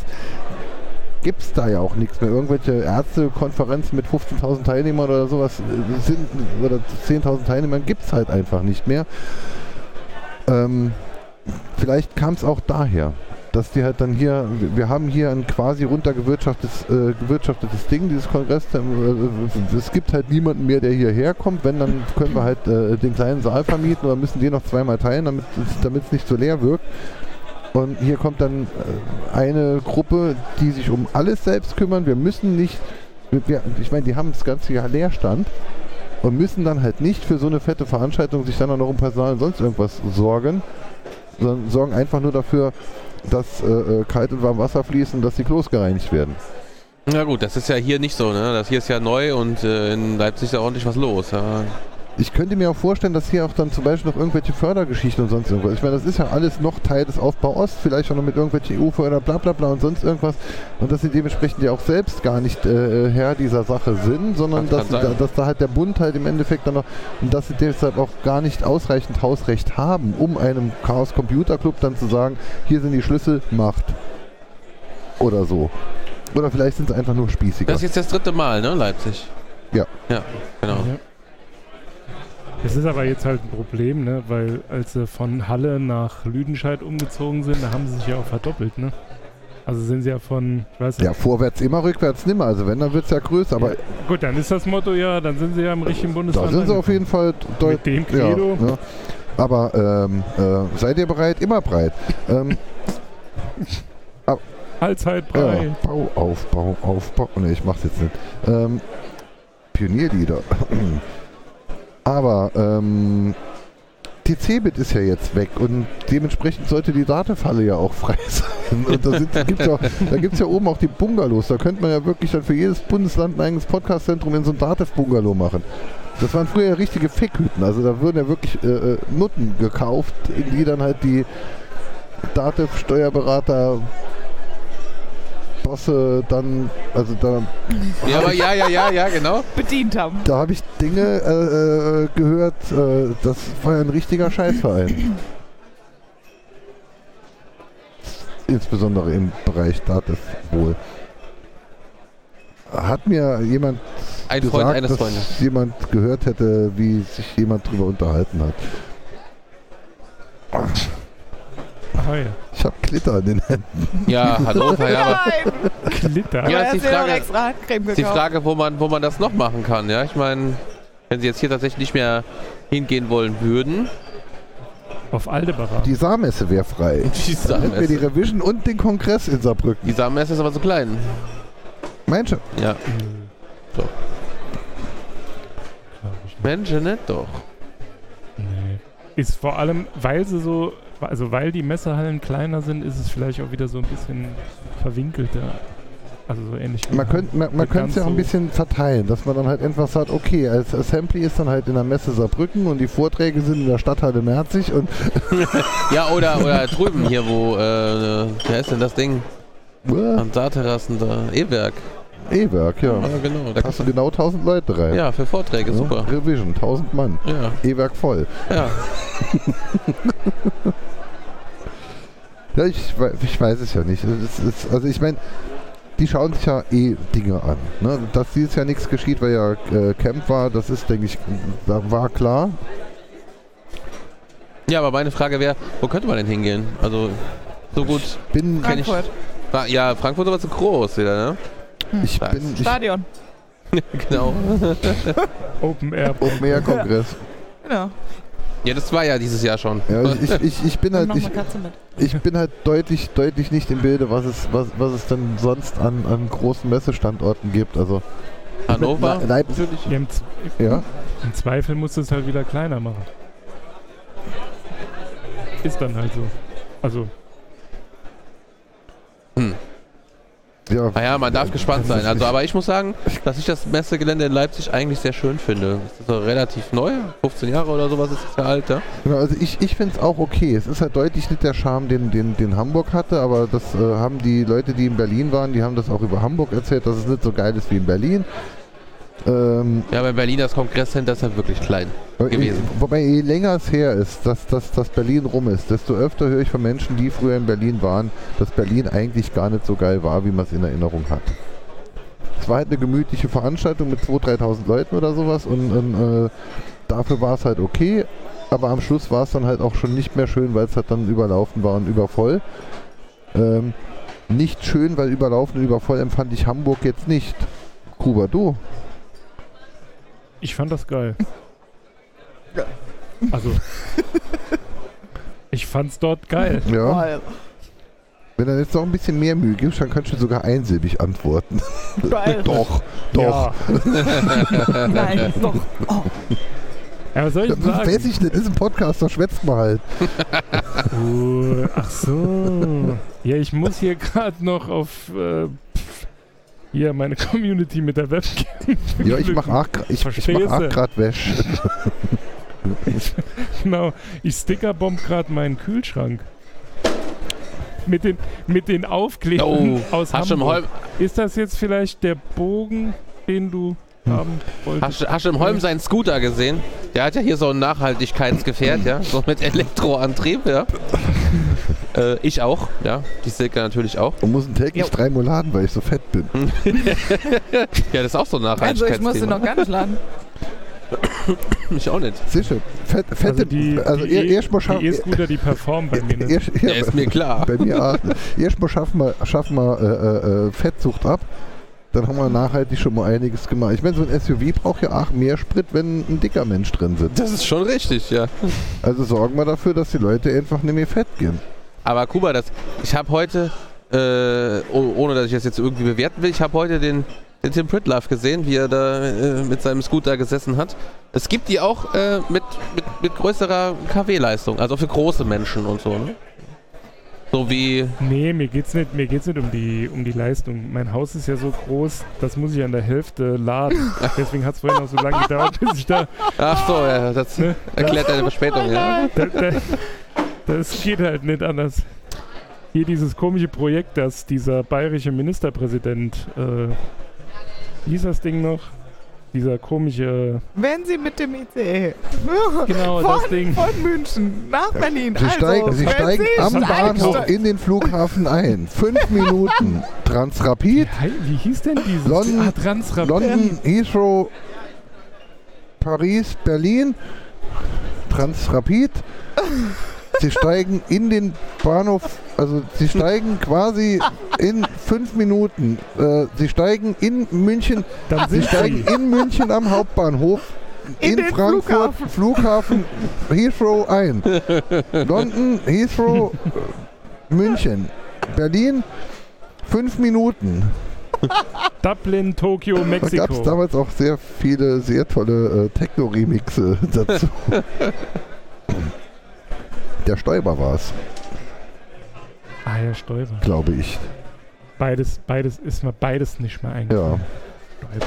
gibt es da ja auch nichts mehr. Irgendwelche Ärztekonferenzen mit 15.000 Teilnehmern oder sowas äh, sind, oder 10.000 Teilnehmern gibt es halt einfach nicht mehr. Ähm, vielleicht kam es auch daher, dass die halt dann hier, wir- haben hier ein quasi runtergewirtschaftetes äh, Ding, dieses Kongress. äh, Es gibt halt niemanden mehr, der hierher kommt. Wenn, dann können wir halt äh, den kleinen Saal vermieten oder müssen den noch zweimal teilen, damit es nicht so leer wirkt. Und hier kommt dann äh, eine Gruppe, die sich um alles selbst kümmern. Wir müssen nicht, wir, ich meine, die haben das ganze Jahr Leerstand und müssen dann halt nicht für so eine fette Veranstaltung sich dann auch noch um Personal und sonst irgendwas sorgen, sondern sorgen einfach nur dafür, dass äh, äh, kalt und warm Wasser fließen dass die Klos gereinigt werden. Na gut, das ist ja hier nicht so, ne? Das hier ist ja neu und äh, in Leipzig ist ja ordentlich was los. Ja. Ich könnte mir auch vorstellen, dass hier auch dann zum Beispiel noch irgendwelche Fördergeschichten und sonst irgendwas. Ich meine, das ist ja alles noch Teil des Aufbau Ost, vielleicht auch noch mit irgendwelchen EU-Förder, bla bla bla und sonst irgendwas. Und dass sie dementsprechend ja auch selbst gar nicht äh, Herr dieser Sache sind, sondern Das dass, da, dass da halt der Bund halt im Endeffekt dann noch und dass sie deshalb auch gar nicht ausreichend Hausrecht haben, um einem Chaos Computer Club dann zu sagen, hier sind die Schlüssel, macht. Oder so. Oder vielleicht sind sie einfach nur spießiger. Das ist jetzt das dritte Mal, ne? Leipzig. Ja. Ja, genau. Ja. Es ist aber jetzt halt ein Problem, ne? weil als sie von Halle nach Lüdenscheid umgezogen sind, da haben sie sich ja auch verdoppelt. Ne? Also sind sie ja von, ich weiß nicht, ja, vorwärts immer, rückwärts nimmer. Also wenn, dann wird es ja größer. Aber Ja, gut, dann ist das Motto ja, dann sind sie ja im richtigen Da Bundesland. sind sie auf jeden Fall Mit deutlich. dem Credo. Ja, ja. Aber ähm, äh, seid ihr bereit? Immer breit. Ähm, *laughs* Allzeit ja, breit. Bau, Aufbau, Aufbau. Ne, ich mach's jetzt nicht. Ähm, Pionierlieder. Aber ähm, die Cebit ist ja jetzt weg und dementsprechend sollte die Datefalle ja auch frei *laughs* sein. Und da, gibt es ja oben auch die Bungalows. Da könnte man ja wirklich dann für jedes Bundesland ein eigenes Podcastzentrum in so ein Datev-Bungalow machen. Das waren früher richtige Fickhütten. Also da wurden ja wirklich äh, äh, Nutten gekauft, die dann halt die Datev-Steuerberater Bosse dann, also da, Ja, aber ja, ja, ja, ja, genau. bedient haben. da habe ich Dinge äh, äh, gehört, äh, das war ja ein richtiger Scheißverein. Insbesondere im Bereich Datev wohl. Hat mir jemand Ein gesagt, Freund eines dass Freundes. jemand gehört hätte, wie sich jemand drüber unterhalten hat. Ah ja, Ich habe Klitter an den Händen. Ja, hallo, *laughs* ja! Klitter. Ja, ist die Frage- ist die. Frage, wo man, wo man das noch machen kann. Ja, ich meine, wenn sie jetzt hier tatsächlich nicht mehr hingehen wollen würden, Auf Aldebaran. Die Saarmesse wäre frei. *laughs* die Dann hätten wir die Saarmesse. Revision und den Kongress in Saarbrücken. Die Saarmesse ist aber so klein. Meinst du? Ja, nicht. Mensch, nicht doch. Nee. Ist vor allem, weil sie so, also weil die Messehallen kleiner sind, ist es vielleicht auch wieder so ein bisschen verwinkelter. Also so ähnlich Man könnte man, man es ja auch ein bisschen verteilen, dass man dann halt einfach sagt, okay, als Assembly ist dann halt in der Messe Saarbrücken und die Vorträge sind in der Stadthalle Merzig und *laughs* Ja, oder, oder drüben hier, wo, äh, wie heißt denn das Ding? An Saarterrassen da. E-Werk. E-Werk, ja. Ja, genau. Da Hast du genau 1000 Leute rein. ja, für Vorträge, Ja, super. Revision, 1000 Mann. Ja, E-Werk voll. ja. *laughs* *laughs* Ja, ich, ich weiß es ja nicht. Es ist, also ich meine, die schauen sich ja eh Dinge an. Ne? Dass dieses Jahr nichts geschieht, weil ja äh, Camp war, das ist, denke ich, da war klar. Ja, aber meine Frage wäre, wo könnte man denn hingehen? Also, so gut Bin, kenn ich. Frankfurt. Fra- Ja, Frankfurt ist aber zu groß wieder, ne? ich Weiß. bin, ich, Stadion. *laughs* genau. Open *laughs* Air. Open Air Kongress. Genau. Ja, das war ja dieses Jahr schon. Ja, also ich, ich, ich bin halt, ich, ich bin halt deutlich, deutlich nicht im Bilde, was es, was, was es denn sonst an, an großen Messestandorten gibt. Also Hannover? Le- Leipzig, Natürlich. Ja, im, Z- ja. Im Zweifel musst du es halt wieder kleiner machen. Ist dann halt so. Also, ja. Naja, man darf gespannt sein. Also, aber ich muss sagen, dass ich das Messegelände in Leipzig eigentlich sehr schön finde. Es ist relativ neu, 15 Jahre oder sowas ist es ja alt, ja? Genau, also ich, ich finde es auch okay. Es ist halt deutlich nicht der Charme, den, den, den Hamburg hatte, aber das äh, haben die Leute, die in Berlin waren, die haben das auch über Hamburg erzählt, dass es nicht so geil ist wie in Berlin. Ähm, Ja, aber in Berlin das Kongresscenter ist halt wirklich klein. gewesen. äh, Wobei je länger es her ist, dass, dass, dass Berlin rum ist, desto öfter höre ich von Menschen, die früher in Berlin waren, dass Berlin eigentlich gar nicht so geil war, wie man es in Erinnerung hat. Es war halt eine gemütliche Veranstaltung mit 2.000, 3.000 Leuten oder sowas und, und äh, dafür war es halt okay, aber am Schluss war es dann halt auch schon nicht mehr schön, weil es halt dann überlaufen war und übervoll. Ähm, nicht schön, weil überlaufen und übervoll empfand ich Hamburg jetzt nicht. Kuba, du? Ich fand das geil. *laughs* Also, ich fand's dort geil. Ja. Wenn du jetzt noch ein bisschen mehr Mühe gibst, dann kannst du sogar einsilbig antworten. Geil. *laughs* doch, doch. Ja. *laughs* Nein, doch. Oh. ja, was soll ich Das denn sagen? weiß ich nicht, ist ein Podcast, da schwätzt man halt. Oh, ach so. Ja, ich muss hier gerade noch auf äh, hier meine *laughs* Community mit der Webcam. Ja, ich mach auch, ich, ich mach auch du? grad Wäsch. *laughs* Genau, ich stickerbomb gerade meinen Kühlschrank. Mit den, mit den Aufklebern Oh, aus hast du im Hamburg. Holm, Ist das jetzt vielleicht der Bogen, den du Hm. haben wolltest? hast, hast du im Holm seinen Scooter gesehen? Der hat ja hier so ein Nachhaltigkeitsgefährt, ja? So mit Elektroantrieb, ja? *laughs* äh, ich auch, ja. Die Silke natürlich auch. Und muss täglich Jo. dreimal laden, weil ich so fett bin. *laughs* Ja, das ist auch so ein Also ich musste noch gar nicht laden. *coughs* Ich auch nicht. Sicher, fett, fette, also die, also die, E- erstmal die schaffen, E-Scooter, die performen bei mir nicht. erst, Ja, ist mir klar. bei mir auch. Erstmal schaffen wir, schaffen wir äh, äh, Fettsucht ab. Dann haben wir nachhaltig schon mal einiges gemacht. Ich meine, so ein SUV braucht ja auch mehr Sprit, wenn ein dicker Mensch drin sitzt. Das ist schon richtig, ja. Also sorgen wir dafür, dass die Leute einfach nicht mehr fett gehen. Aber Kuba, das, ich habe heute, äh, oh, ohne dass ich das jetzt irgendwie bewerten will, ich habe heute den, den Tim Pritlove gesehen, wie er da äh, mit seinem Scooter gesessen hat. Es gibt die auch äh, mit, mit, mit größerer KW-Leistung, also für große Menschen und so, ne? So wie, Nee, mir geht's nicht, mir geht's nicht um die, um die Leistung. Mein Haus ist ja so groß, das muss ich an der Hälfte laden. *laughs* Deswegen hat es vorhin auch so lange gedauert, bis ich da. ach so, ja, das Ne, erklärt deine Verspätung, ja. da, da das geht halt nicht anders. Hier dieses komische Projekt, das dieser bayerische Ministerpräsident, äh, wie hieß das Ding noch? Dieser komische, Wenn Sie mit dem ICE genau, von, das Ding. von München nach Berlin. Sie also, steigen, sie steigen Sie am steigen- Bahnhof in den Flughafen ein. Fünf *laughs* Minuten. Transrapid, Wie, wie hieß denn dieses? London- ah, Transrapid. London, Heathrow, Paris, Berlin. Transrapid. Sie steigen in den Bahnhof, also sie steigen quasi in fünf Minuten. Äh, sie steigen in München, Dann sie steigen sie. in München am Hauptbahnhof. In In, Frankfurt, Flughafen. Heathrow ein. London, Heathrow, äh, München. Berlin, fünf Minuten. Dublin, Tokio, Da gab es Mexiko. damals auch sehr viele, sehr tolle äh, Techno-Remixe *laughs* dazu. Der Stoiber war es, Ah ja, Steuber. glaube ich. Beides, beides ist mir beides nicht mehr eingefallen. Steuber.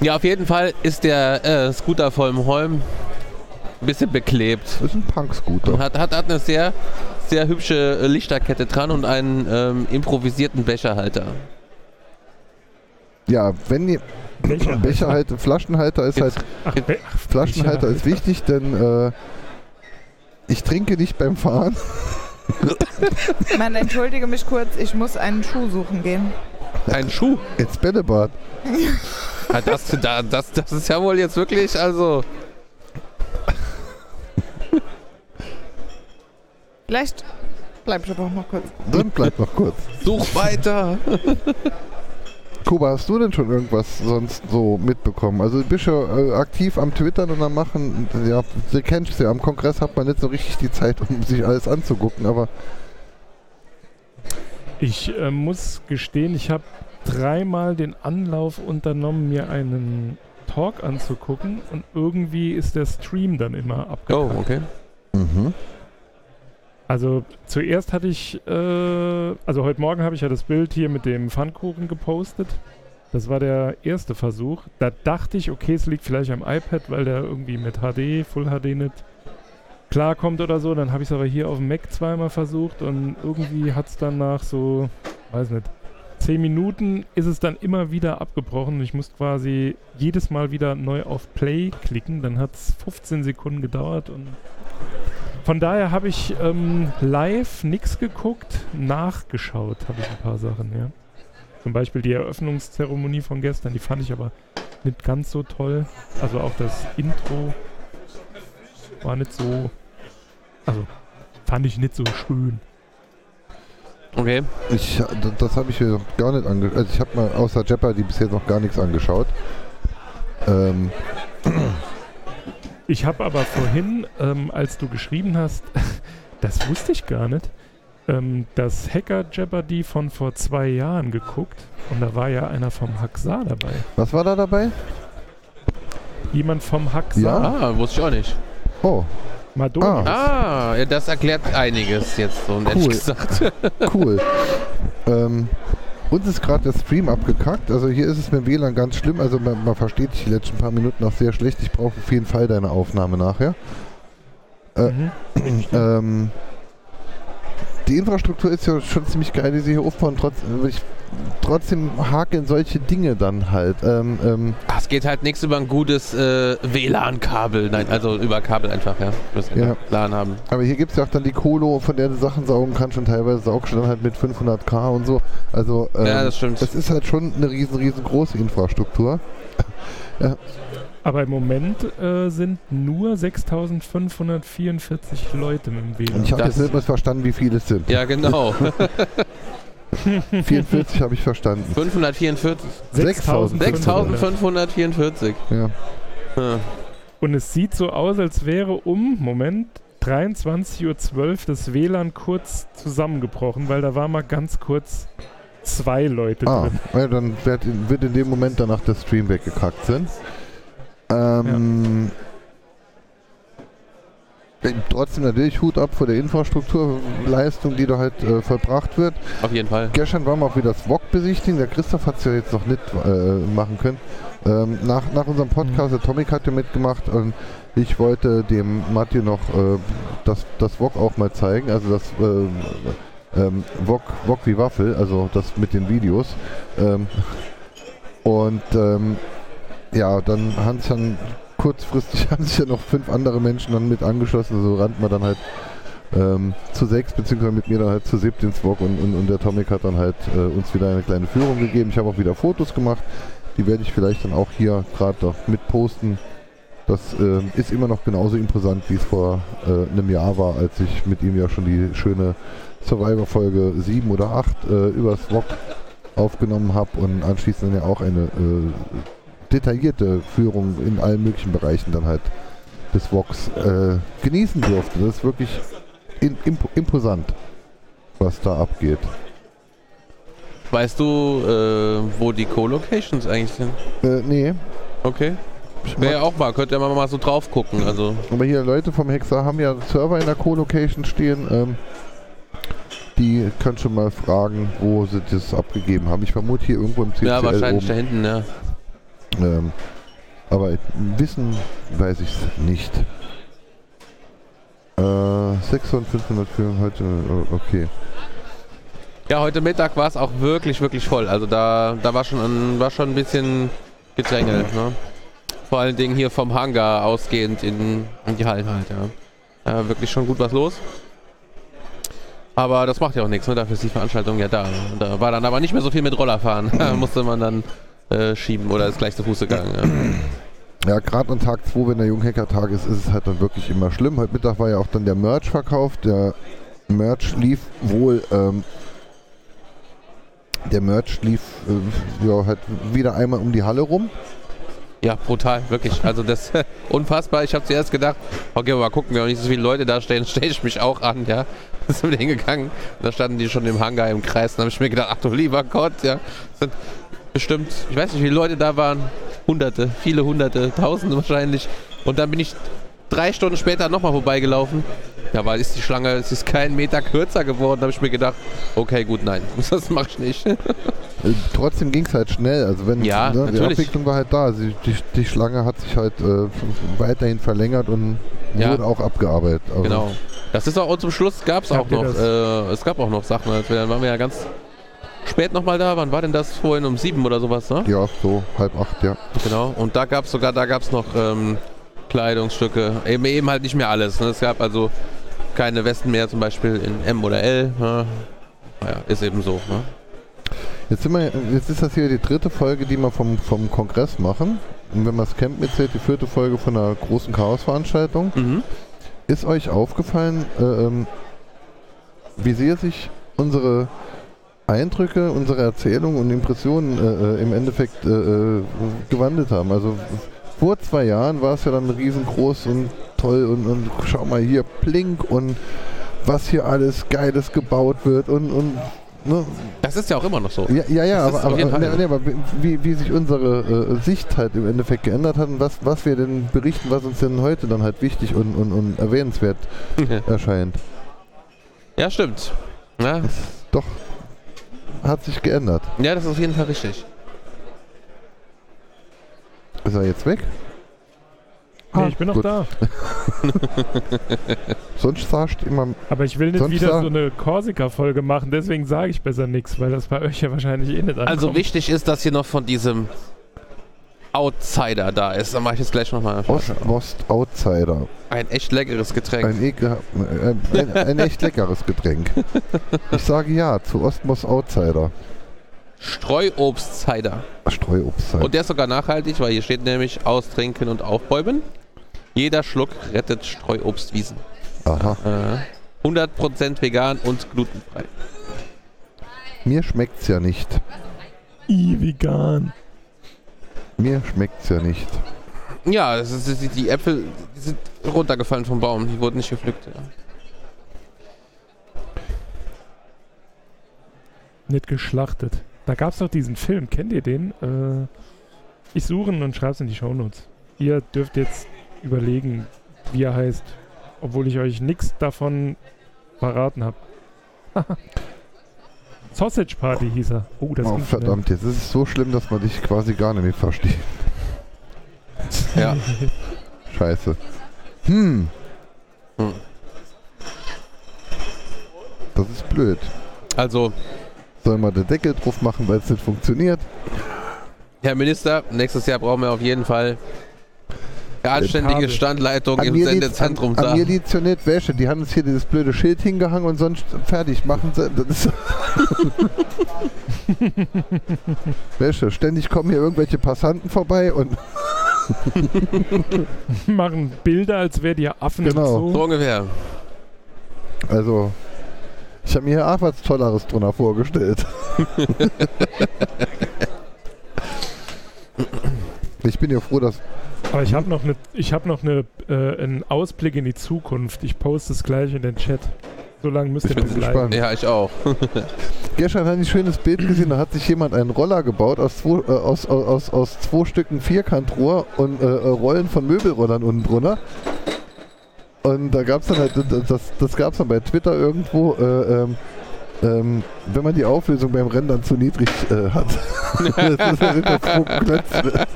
Ja, auf jeden Fall ist der äh, Scooter voll Holm ein bisschen beklebt. Das ist ein Punk-Scooter. hat, hat, hat eine sehr, sehr hübsche äh, Lichterkette dran und einen ähm, improvisierten Becherhalter. Ja, wenn ihr Becher. Becherhalter, Flaschenhalter ist halt, Ach, Be Flaschenhalter Becher. ist wichtig, denn äh, ich trinke nicht beim Fahren. *laughs* Man entschuldige mich kurz, ich muss einen Schuh suchen gehen. Ein Schuh. Ins Bällebad. Ja, das, da, das, das ist ja wohl jetzt wirklich, also. Vielleicht bleib ich aber auch noch kurz. Dann bleib noch kurz. Such weiter. *laughs* Kuba, hast du denn schon irgendwas sonst so mitbekommen? Also du bist ja äh, aktiv am Twittern und am Machen. Ja, du kennst ja, am Kongress hat man nicht so richtig die Zeit, um sich alles anzugucken, aber Ich äh, muss gestehen, ich habe dreimal den Anlauf unternommen, mir einen Talk anzugucken und irgendwie ist der Stream dann immer Oh, abgebrochen. okay. mhm. Also zuerst hatte ich, äh, also heute Morgen habe ich ja das Bild hier mit dem Pfannkuchen gepostet. Das war der erste Versuch. Da dachte ich, okay, es liegt vielleicht am iPad, weil der irgendwie mit HD, Full HD nicht klarkommt oder so. Dann habe ich es aber hier auf dem Mac zweimal versucht und irgendwie hat es dann nach so, weiß nicht, 10 Minuten ist es dann immer wieder abgebrochen. Ich musste quasi jedes Mal wieder neu auf Play klicken. Dann hat es 15 Sekunden gedauert und von daher habe ich ähm, live nichts geguckt, nachgeschaut habe ich ein paar Sachen, ja. Zum Beispiel die Eröffnungszeremonie von gestern, die fand ich aber nicht ganz so toll. Also auch das Intro war nicht so, also fand ich nicht so schön. Okay. ich, das habe ich mir noch gar nicht angeschaut. Also ich habe mal außer Jeopardy bis jetzt noch gar nichts angeschaut. Ähm, *clears throat* Ich habe aber vorhin, ähm, als du geschrieben hast, *laughs* das wusste ich gar nicht, ähm, das Hacker Jeopardy von vor zwei Jahren geguckt und da war ja einer vom Haxar dabei. was war da dabei? Jemand vom Haxar. Ja? Ah, wusste ich auch nicht. Oh, Madonna. Ah, ja, das erklärt einiges jetzt so, ehrlich Cool. gesagt. cool. *laughs* ähm, uns ist gerade der Stream abgekackt. Also hier ist es mit dem WLAN ganz schlimm. Also man, man versteht dich die letzten paar Minuten noch sehr schlecht. Ich brauche auf jeden Fall deine Aufnahme nachher. Äh, Mhm. *clears throat* Ähm, die Infrastruktur ist ja schon ziemlich geil, die sie hier aufbauen. Trotzdem, ich, trotzdem hakeln solche Dinge dann halt. Ähm, ähm, Ah, es geht halt nichts über ein gutes äh, WLAN-Kabel. Nein, also über Kabel einfach, ja. Ja. ja. LAN haben. aber hier gibt es ja auch dann die Colo, von der du Sachen saugen kannst und teilweise saugst du dann halt mit 500k und so. Also ähm, ja, das stimmt. das ist halt schon eine riesen, riesengroße Infrastruktur. *laughs* Aber im Moment äh, sind nur 6544 Leute mit dem WLAN. Und ich habe Das- jetzt nicht mehr verstanden, wie viele es sind. ja, genau. *laughs* 44 habe ich verstanden. 544. 6500. 6544. Ja. Hm. Und es sieht so aus, als wäre um, Moment, 23.12 Uhr das WLAN kurz zusammengebrochen, weil da war mal ganz kurz zwei Leute Ah, drin. ja, dann wird in, wird in dem Moment danach der Stream weggekackt sind. Ähm, äh, Trotzdem natürlich Hut ab vor der Infrastrukturleistung, die da halt äh, vollbracht wird. Auf jeden Fall. Gestern waren wir auch wieder das VOG besichtigen. Der Christoph hat es ja jetzt noch nicht äh, machen können. Ähm, nach, nach unserem Podcast, der Tomic hat ja mitgemacht und ich wollte dem Mathieu noch äh, das, das VOG auch mal zeigen. Also das ähm, ähm, VOG, VOG wie Waffel, also das mit den Videos. Ähm, und ähm, ja, dann haben sich dann kurzfristig *laughs* haben sich ja noch fünf andere Menschen dann mit angeschlossen. So rannten wir dann halt ähm, zu sechs, beziehungsweise mit mir dann halt zu siebt ins VOG und, und, und der Tomic hat dann halt äh, uns wieder eine kleine Führung gegeben. Ich habe auch wieder Fotos gemacht. Die werde ich vielleicht dann auch hier gerade noch mit posten. Das ähm, ist immer noch genauso imposant, wie es vor äh, einem Jahr war, als ich mit ihm ja schon die schöne Survivor-Folge 7 oder 8 äh, übers VOG aufgenommen habe und anschließend dann ja auch eine äh, detaillierte Führung in allen möglichen Bereichen dann halt des VOGs äh, genießen durfte. Das ist wirklich in, imp imposant, was da abgeht. Weißt du, äh, wo die Co-Locations eigentlich sind? Äh, nee, Okay. Wäre ja auch mal, könnt ihr mal, mal so drauf gucken. Also, aber hier Leute vom Hexer haben ja Server in der Co-Location stehen. Ähm, die können schon mal fragen, wo sie das abgegeben haben. Ich vermute hier irgendwo im CCL ja, wahrscheinlich da oben. hinten, ja. Ähm, aber wissen weiß ich es nicht. Äh, 600, 500 für heute, äh, okay. Ja, heute Mittag war es auch wirklich, wirklich voll. Also da, da war, schon ein, war schon ein bisschen Gedränge. Ne? Vor allen Dingen hier vom Hangar ausgehend in, in die Hallen halt, ja. ja. Wirklich schon gut was los. Aber das macht ja auch nichts, ne? dafür ist die Veranstaltung ja da. Und da war dann aber nicht mehr so viel mit Rollerfahren. *laughs* Da musste man dann äh, schieben oder ist gleich zu Fuß gegangen. Ja. *clears throat* Ja, gerade an Tag 2, wenn der Junghacker-Tag ist, ist es halt dann wirklich immer schlimm. Heute Mittag war ja auch dann der Merch verkauft. Der Merch lief wohl, ähm, der Merch lief äh, ja, halt wieder einmal um die Halle rum. Ja, brutal, wirklich. Also das *laughs* unfassbar. Ich habe zuerst gedacht, okay, mal gucken, wenn nicht so viele Leute da stehen, *laughs* stelle ich mich auch an, ja. *laughs* Sind wir hingegangen. Da standen die schon im Hangar im Kreis. Dann habe ich mir gedacht, ach du lieber Gott, ja. Sind bestimmt, ich weiß nicht, wie viele Leute da waren. Hunderte, viele Hunderte, Tausende wahrscheinlich. Und dann bin ich drei Stunden später nochmal vorbeigelaufen. Ja, weil ist die Schlange, es ist kein Meter kürzer geworden. Da habe ich mir gedacht, okay, gut, nein, *laughs* das mache ich nicht. Äh, trotzdem ging es halt schnell. Also wenn Ja, ne, die. Abwicklung war halt da. Also die, die Schlange hat sich halt äh, weiterhin verlängert und Ja. wurde auch abgearbeitet. Also, Genau. Das ist auch, und zum Schluss gab es auch noch, äh, es gab auch noch Sachen. Als wir, dann waren wir ja ganz spät nochmal da. Wann war denn das? Vorhin um sieben oder sowas, ne? Ja, so halb acht, ja. Genau. Und da gab es sogar, da gab es noch ähm, Kleidungsstücke. Eben, eben halt nicht mehr alles. Ne? Es gab also keine Westen mehr, zum Beispiel in M oder L. Ne? Naja, ist eben so. Ne? Jetzt, sind wir, jetzt ist das hier die dritte Folge, die wir vom, vom Kongress machen. Und wenn man das Camp mitzählt, die vierte Folge von einer großen Chaos-Veranstaltung. Mhm. Ist euch aufgefallen, äh, ähm, wie sehr sich unsere Eindrücke, unsere Erzählungen und Impressionen äh, äh, im Endeffekt äh, äh, gewandelt haben? Also vor zwei Jahren war es ja dann riesengroß und toll und, und schau mal hier, Plink und was hier alles Geiles gebaut wird und, und ne, Das ist ja auch immer noch so. ja, ja, ja aber, aber, so. nee, aber wie, wie sich unsere äh, Sicht halt im Endeffekt geändert hat und was, was wir denn berichten, was uns denn heute dann halt wichtig und, und, und erwähnenswert erscheint. ja, stimmt. Ja, Doch, hat sich geändert. ja, das ist auf jeden Fall richtig. Ist er jetzt weg? Nee, Ah, ich bin noch gut. da. *laughs* Sonst sagst du immer, Aber ich will nicht wieder so eine Korsika-Folge machen, deswegen sage ich besser nichts, weil das bei euch ja wahrscheinlich eh nicht ankommt. Also wichtig ist, dass hier noch von diesem Outsider da ist. Dann mache ich jetzt gleich nochmal. Ost-Ost-Outsider. Ein echt leckeres Getränk. Ein, ekel, äh, ein, ein echt leckeres Getränk. Ich sage ja zu Ostmos-Outsider. Streuobstcider. Streuobstzeit. Und der ist sogar nachhaltig, weil hier steht nämlich austrinken und aufbäumen. Jeder Schluck rettet Streuobstwiesen. Aha. Äh, 100% vegan und glutenfrei. Mir schmeckt's ja nicht. I, vegan. Mir schmeckt's ja nicht. Ja, das ist, die, die Äpfel die sind runtergefallen vom Baum. Die wurden nicht gepflückt. Ja. Nicht geschlachtet. Da gab es doch diesen Film, kennt ihr den? Äh, ich suche ihn und schreibe es in die Shownotes. Ihr dürft jetzt überlegen, wie er heißt, obwohl ich euch nichts davon verraten habe. *laughs* Sausage Party hieß er. Oh, das oh, ging schnell. verdammt, jetzt ist es so schlimm, dass man dich quasi gar nicht mehr versteht. ja. Scheiße. Hm. Hm. Das ist blöd. Also, Sollen wir den Deckel drauf machen, weil es nicht funktioniert? Herr Minister, nächstes Jahr brauchen wir auf jeden Fall anständige. Standleitung im Sendezentrum an, an mir da. ja nicht Wäsche. Die haben uns hier dieses blöde Schild hingehangen und sonst fertig machen sie. *laughs* Wäsche. Ständig kommen hier irgendwelche Passanten vorbei und *laughs* Machen Bilder, als wärt ihr Affen Genau. im So Zoo. ungefähr. also ich habe mir hier auch was Tolleres drunter vorgestellt. *laughs* ich bin ja froh, dass Aber ich habe noch, eine, ich hab noch eine, äh, einen Ausblick in die Zukunft. Ich poste es gleich in den Chat. So lange müsst ihr bleiben. gespannt. Ja, ich auch. *laughs* Gestern hatte ich ein schönes Bild gesehen, da hat sich jemand einen Roller gebaut aus zwei, äh, aus, aus, aus, aus zwei Stücken Vierkantrohr und äh, äh, Rollen von Möbelrollern unten drunter. Und da gab es dann halt, das, das gab es dann bei Twitter irgendwo, äh, ähm, ähm, wenn man die Auflösung beim Rendern zu niedrig äh, hat. *laughs* das ist zwei Klötze.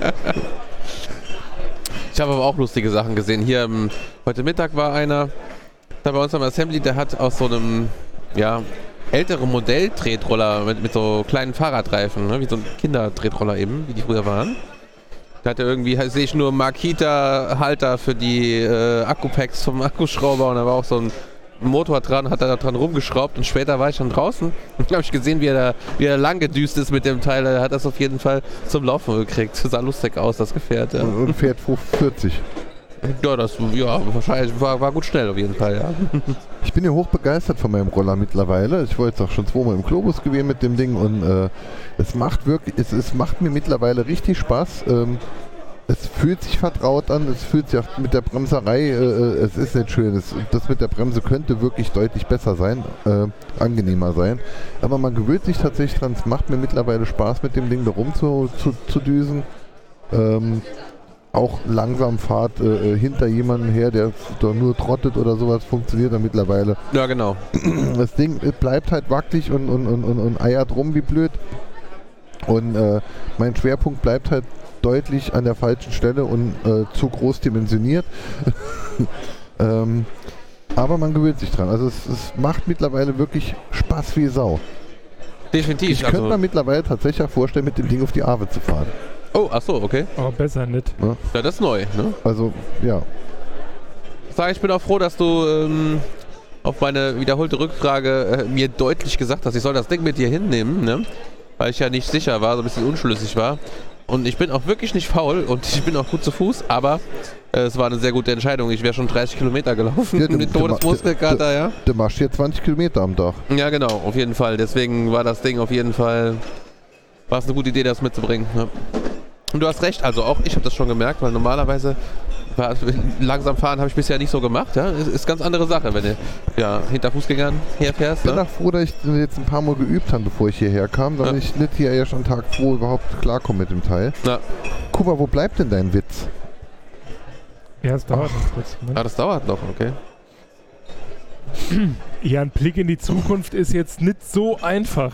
Ich habe aber auch lustige Sachen gesehen. Hier ähm, heute Mittag war einer da bei uns am Assembly, der hat aus so einem ja, älteren Modell-Tretroller mit, mit so kleinen Fahrradreifen, ne, wie so ein Kinderdretroller eben, wie die früher waren. Da hat er irgendwie, sehe ich nur Makita-Halter für die äh, Akkupacks vom Akkuschrauber und da war auch so ein Motor dran, hat er da dran rumgeschraubt und später war ich dann draußen *laughs* und habe ich gesehen, wie er da wie er lang gedüst ist mit dem Teil. Er hat das auf jeden Fall zum Laufen gekriegt. Sah lustig aus, das Gefährt. Ja, Und fährt 40. ja das ja, wahrscheinlich war, war gut schnell auf jeden Fall, ja. *laughs* Ich bin ja hoch begeistert von meinem Roller mittlerweile. Ich war jetzt auch schon zweimal im Globus gewesen mit dem Ding und äh, es macht wirklich, es, es macht mir mittlerweile richtig Spaß. Ähm, es fühlt sich vertraut an, es fühlt sich auch mit der Bremserei, äh, äh, es ist nicht schön. Es, das mit der Bremse könnte wirklich deutlich besser sein, äh, angenehmer sein. Aber man gewöhnt sich tatsächlich dran. Es macht mir mittlerweile Spaß, mit dem Ding da rum zu, zu, zu düsen. Ähm, auch langsam Fahrt äh, äh, hinter jemandem her, der da nur trottet oder sowas, funktioniert da mittlerweile. Ja, genau. *clears throat* Das Ding äh, bleibt halt wackelig und, und, und, und, und eiert rum wie blöd. Und äh, mein Schwerpunkt bleibt halt deutlich an der falschen Stelle und äh, zu groß dimensioniert. *laughs* ähm, aber man gewöhnt sich dran. Also es, es macht mittlerweile wirklich Spaß wie Sau. Definitiv. Ich könnte mir also, mittlerweile tatsächlich auch vorstellen, mit dem Ding auf die Aave zu fahren. oh, ach so, okay. Aber besser nicht. Ja, das ist neu, ne? Also, ja. Sag, ich bin auch froh, dass du ähm, auf meine wiederholte Rückfrage äh, mir deutlich gesagt hast, ich soll das Ding mit dir hinnehmen, ne? Weil ich ja nicht sicher war, so ein bisschen unschlüssig war. Und ich bin auch wirklich nicht faul und ich bin auch gut zu Fuß, aber äh, es war eine sehr gute Entscheidung. Ich wäre schon 30 Kilometer gelaufen Ja, *laughs* mit Todesmuskelkater, ja. Du machst hier 20 Kilometer am Tag. Ja, genau, auf jeden Fall. Deswegen war das Ding auf jeden Fall, war es eine gute Idee, das mitzubringen. Ja. Und du hast recht, also auch ich habe das schon gemerkt, weil normalerweise langsam fahren habe ich bisher nicht so gemacht. Ja, ist, ist ganz andere Sache, wenn du ja hinter Fußgängern herfährst. Ich bin Ne? auch froh, dass ich jetzt ein paar Mal geübt habe, bevor ich hierher kam, damit Ja. ich nicht hier erst an Tag 2 überhaupt klarkomme mit dem Teil. Ja. Kuba, wo bleibt denn dein Witz? Ja, es dauert noch kurz. Ah, Moment. das dauert noch, okay. Ja, ein Blick in die Zukunft ist jetzt nicht so einfach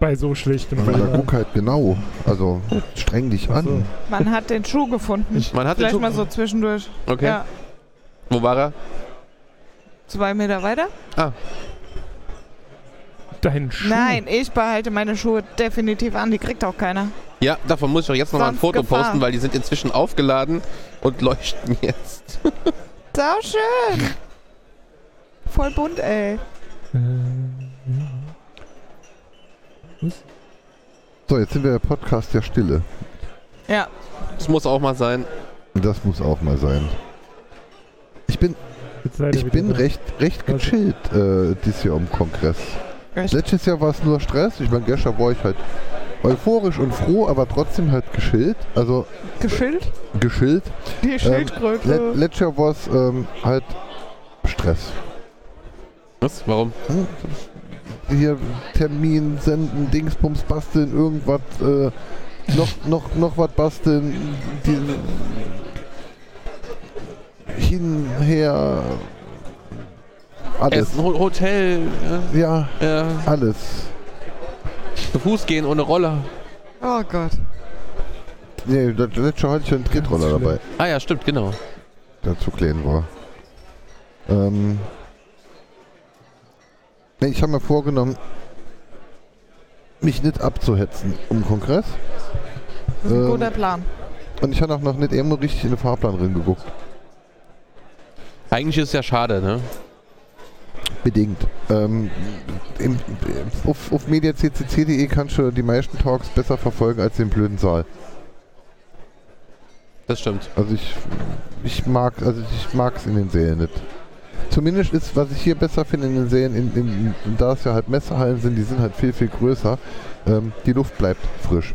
bei so schlechtem da Wetter. guck halt genau. Also streng dich Ach so. an. Man hat den Schuh gefunden. Man hat den Vielleicht Schuh- mal so zwischendurch. Okay. Ja, Wo war er? zwei Meter weiter? Dein Schuh. Nein, ich behalte meine Schuhe definitiv an. Die kriegt auch keiner. Ja, davon muss ich auch jetzt noch mal ein Foto Gefahr. posten, weil die sind inzwischen aufgeladen und leuchten jetzt. Sau schön. Voll bunt, ey. Äh, ja. So, jetzt sind wir der Podcast der Stille. Ja. Das muss auch mal sein. Das muss auch mal sein. Ich bin, ich bin recht, recht Was? gechillt äh, dieses Jahr am Kongress. Echt? Letztes Jahr war es nur Stress. Ich meine, gestern war ich halt euphorisch und froh, aber trotzdem halt geschillt. Also Geschillt? geschillt. Die Schildkröte. Let, letztes Jahr war es ähm, halt Stress. Was? Warum? Hm? Hier Termin senden, Dingsbums basteln, irgendwas, äh, noch, noch, noch was basteln, die, hin, her, alles. Essen, Ho- Hotel, Ja, ja, ja, alles. zu Fuß gehen ohne Roller. oh Gott. Nee, das letzte Jahr hatte ich einen Tretroller dabei, Ah ja, stimmt, genau. der zu klein war. Ähm, ich habe mir vorgenommen, mich nicht abzuhetzen um den Kongress. Das ist ein Ähm, guter Plan. Und ich habe auch noch nicht irgendwo richtig in den Fahrplan reingeguckt. Eigentlich ist es ja schade, ne? Bedingt. Ähm, im, auf, auf mediaccc.de kannst du die meisten Talks besser verfolgen als den blöden Saal. Das stimmt. Also ich, ich mag also ich mag es in den Sälen nicht. Zumindest ist, was ich hier besser finde in den Sälen, in, in, in, da es ja halt Messehallen sind, die sind halt viel, viel größer. Ähm, die Luft bleibt frisch.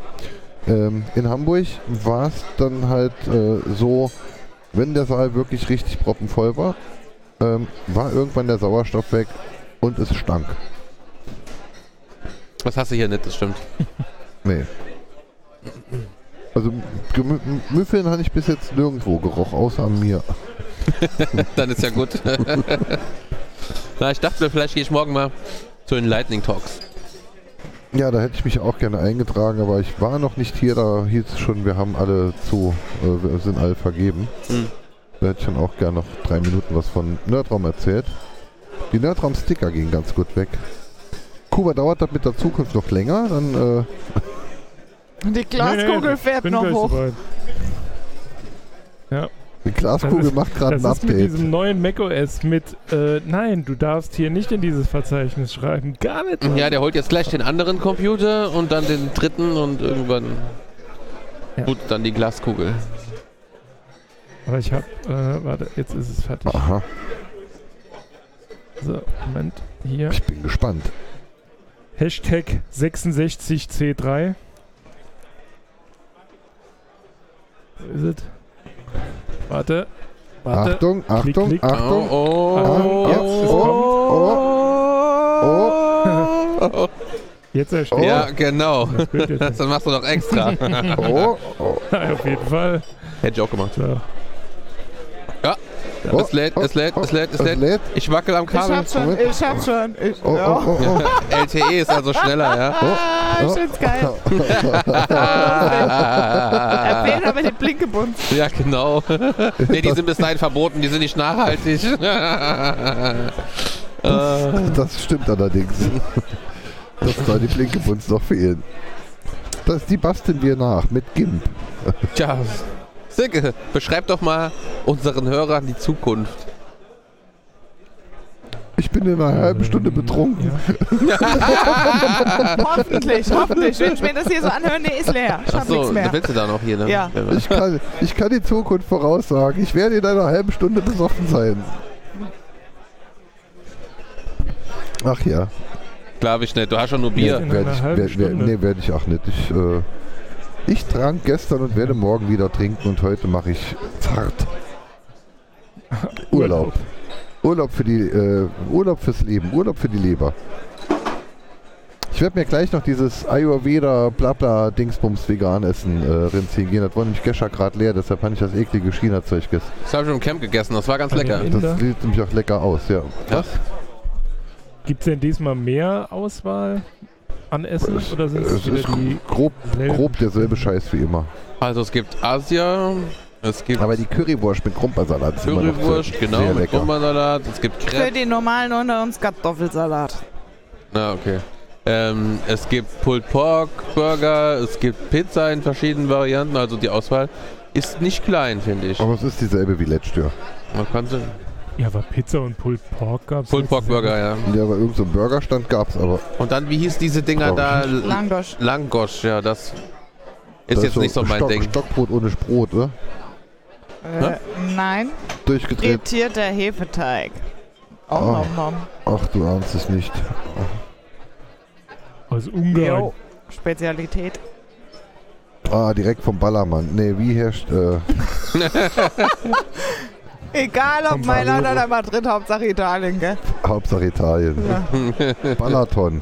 Ähm, in Hamburg war es dann halt äh, so, wenn der Saal wirklich richtig proppenvoll war, ähm, war irgendwann der Sauerstoff weg und es stank. Das hast du hier nicht, das stimmt. *laughs* Nee. Also Müffeln habe ich bis jetzt nirgendwo gerochen, außer an mir. *laughs* Dann ist ja gut. *laughs* Na, ich dachte mir, vielleicht gehe ich morgen mal zu den Lightning Talks. Ja, da hätte ich mich auch gerne eingetragen, aber ich war noch nicht hier, da hieß es schon, wir haben alle zu, äh, wir sind alle vergeben. Hm. Da hätte ich dann auch gerne noch drei Minuten was von Nerdraum erzählt. Die Nerdraum-Sticker gingen ganz gut weg. Kuba dauert das mit der Zukunft noch länger, dann äh, Die Glaskugel Nee, nee, fährt bin noch gleich hoch. Ja. Die Glaskugel Das ist- macht gerade ein Das ist mit Update. diesem neuen macOS mit, äh, nein, du darfst hier nicht in dieses Verzeichnis schreiben. Gar nicht. Ja, der holt jetzt gleich den anderen Computer und dann den dritten und irgendwann Ja. gut dann die Glaskugel. Aber ich hab, äh, warte, jetzt ist es fertig. Aha, So, Moment, hier. ich bin gespannt. Hashtag 66C3. Wo ist es? Warte. Warte. Achtung, Klick, Achtung, klick. Achtung. Oh, Ah, jetzt, es kommt. Oh, Jetzt ersteht Ja, genau. das. *laughs* Das machst du doch extra. oh, oh, *laughs* Auf jeden Fall. Hätte ich auch gemacht. So. Oh, Es lädt, es lädt, es lädt, es Es lädt. Ich wackel am Ich Kabel. hab's schon, ich hab's schon. Ich, Oh, ja. oh, oh, oh. LTE *laughs* ist also schneller, ja. Ah, ich find's geil. Er fehlt aber den Blinkebund. Ja, genau. nee, die sind bis dahin verboten, die sind nicht nachhaltig. *laughs* Äh, Das stimmt allerdings. Das soll die Blinkebunds noch fehlen. Das, die basteln wir nach mit GIMP. Tja, Silke, beschreib doch mal unseren Hörern die Zukunft. Ich bin in einer halben Stunde betrunken. Ja. *laughs* Hoffentlich, hoffentlich. Wenn ich mir das hier so anhöre, nee, ist leer. Ich hab Achso, nichts mehr. willst du da noch hier? Ne? Ja. Ich kann, ich kann die Zukunft voraussagen. Ich werde in einer halben Stunde besoffen sein. Ach ja. Glaube ich nicht. Du hast schon nur Bier. In Werde ich, werd, werd, nee, werde ich auch nicht. Ich, äh, ich trank gestern und werde morgen wieder trinken und heute mache ich zart. Urlaub. Urlaub für die äh, Urlaub fürs Leben, Urlaub für die Leber. Ich werde mir gleich noch dieses Ayurveda Blabla Dingsbums vegan essen äh, reinziehen gehen. Das war nämlich gestern gerade leer, deshalb habe ich das eklige China-Zeug gegessen. Das habe ich im Camp gegessen, das war ganz lecker. Das sieht nämlich auch lecker aus, ja. Ja. Gibt es denn diesmal mehr Auswahl an Essen Es- oder sind es ist die grob, grob derselbe Scheiß wie immer. Also es gibt Asia, es gibt Aber die Currywurst mit noch Currywurst, genau, mit lecker. Kummersalat, es gibt Für Crepe. die normalen unter uns Kartoffelsalat. Na, okay. Ähm, es gibt Pulled Pork Burger, es gibt Pizza in verschiedenen Varianten, also die Auswahl ist nicht klein, finde ich. Aber es ist dieselbe wie letztes Jahr. Man kann sie. Ja, aber Pizza und Pulled Pork gab es. Pulled Pork Burger, ja. Ja, aber irgendein so Burgerstand gab es, aber Und dann, wie hieß diese Dinger da? Langosch. Langosch, ja, das ist das jetzt nicht so mein Stock, Ding. Stockbrot ohne Brot, oder? Äh, nein, Durchgedreht. frittierter Hefeteig. Oh, Oh. nom, nom. Ach, du ahnst es nicht. Aus Ungarn. Jo, Spezialität. Ah, direkt vom Ballermann. Nee, wie herrscht. Äh, *laughs* *laughs* Egal ob Mailand oder Madrid, Hauptsache Italien, gell? Hauptsache Italien. Ja. *laughs* Balaton.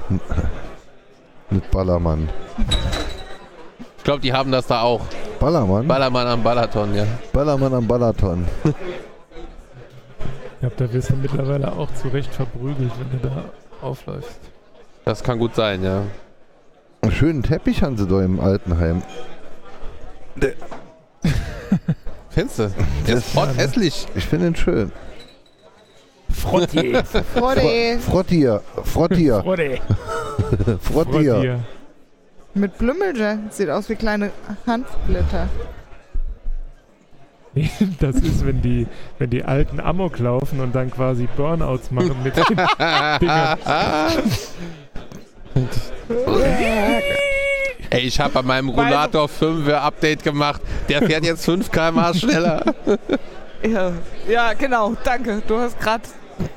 Mit Ballermann. Ich glaube, die haben das da auch. Ballermann? Ballermann am Balaton, ja. Ballermann am Balaton. Ich glaube, da wirst du mittlerweile auch zu Recht verprügelt, wenn du da aufläufst. Das kann gut sein, ja. Einen schönen Teppich haben sie da im Altenheim. Findest du? Der ist hot hässlich. Ich finde ihn schön. Frotti. Frode Frottier. Frottier. Frotti. Frottier. *laughs* Frotti. mit Blümmelge. Sieht aus wie kleine Hanfblätter. Das ist, wenn die, wenn die alten Amok laufen und dann quasi Burnouts machen mit *laughs* den Dingern. *laughs* Ey, ich habe bei meinem Rollator 5 Update gemacht. Der fährt jetzt 5 km schneller. *laughs* Ja, ja genau. Danke. Du hast gerade.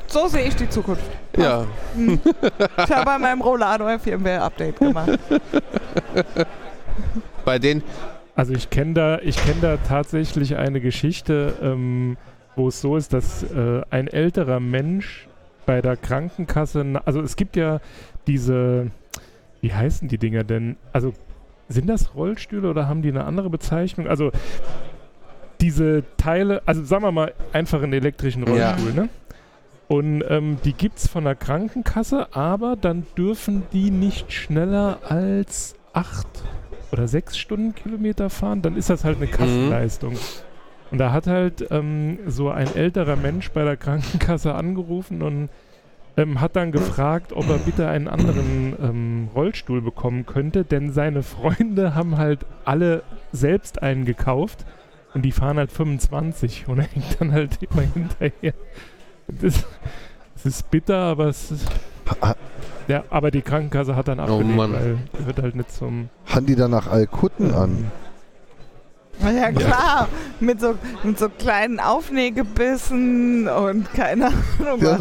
So sehe ich die Zukunft. Ja. Ich habe bei meinem Rollado ein Firmware-Update gemacht. *laughs* Bei den. Also ich kenne da, ich kenne da tatsächlich eine Geschichte, ähm, wo es so ist, dass äh, ein älterer Mensch bei der Krankenkasse, also es gibt ja diese, wie heißen die Dinger denn? Also sind das Rollstühle oder haben die eine andere Bezeichnung? Also diese Teile, also sagen wir mal einfach einen elektrischen Ja. Rollstuhl, ne? Und ähm, die gibt es von der Krankenkasse, aber dann dürfen die nicht schneller als acht oder sechs Stundenkilometer fahren. Dann ist das halt eine Kassenleistung. Und da hat halt ähm, so ein älterer Mensch bei der Krankenkasse angerufen und ähm, hat dann gefragt, ob er bitte einen anderen ähm, Rollstuhl bekommen könnte, denn seine Freunde haben halt alle selbst einen gekauft und die fahren halt 25 und er hängt dann halt immer hinterher. Das, das ist bitter, aber es ist, Ha- ja, aber die Krankenkasse hat dann Oh abgelehnt, Mann. weil er wird halt nicht zum haben die danach Alkutten an? Na Ja klar, mit so, mit so kleinen Aufnähgebissen und keine Ahnung, Ja,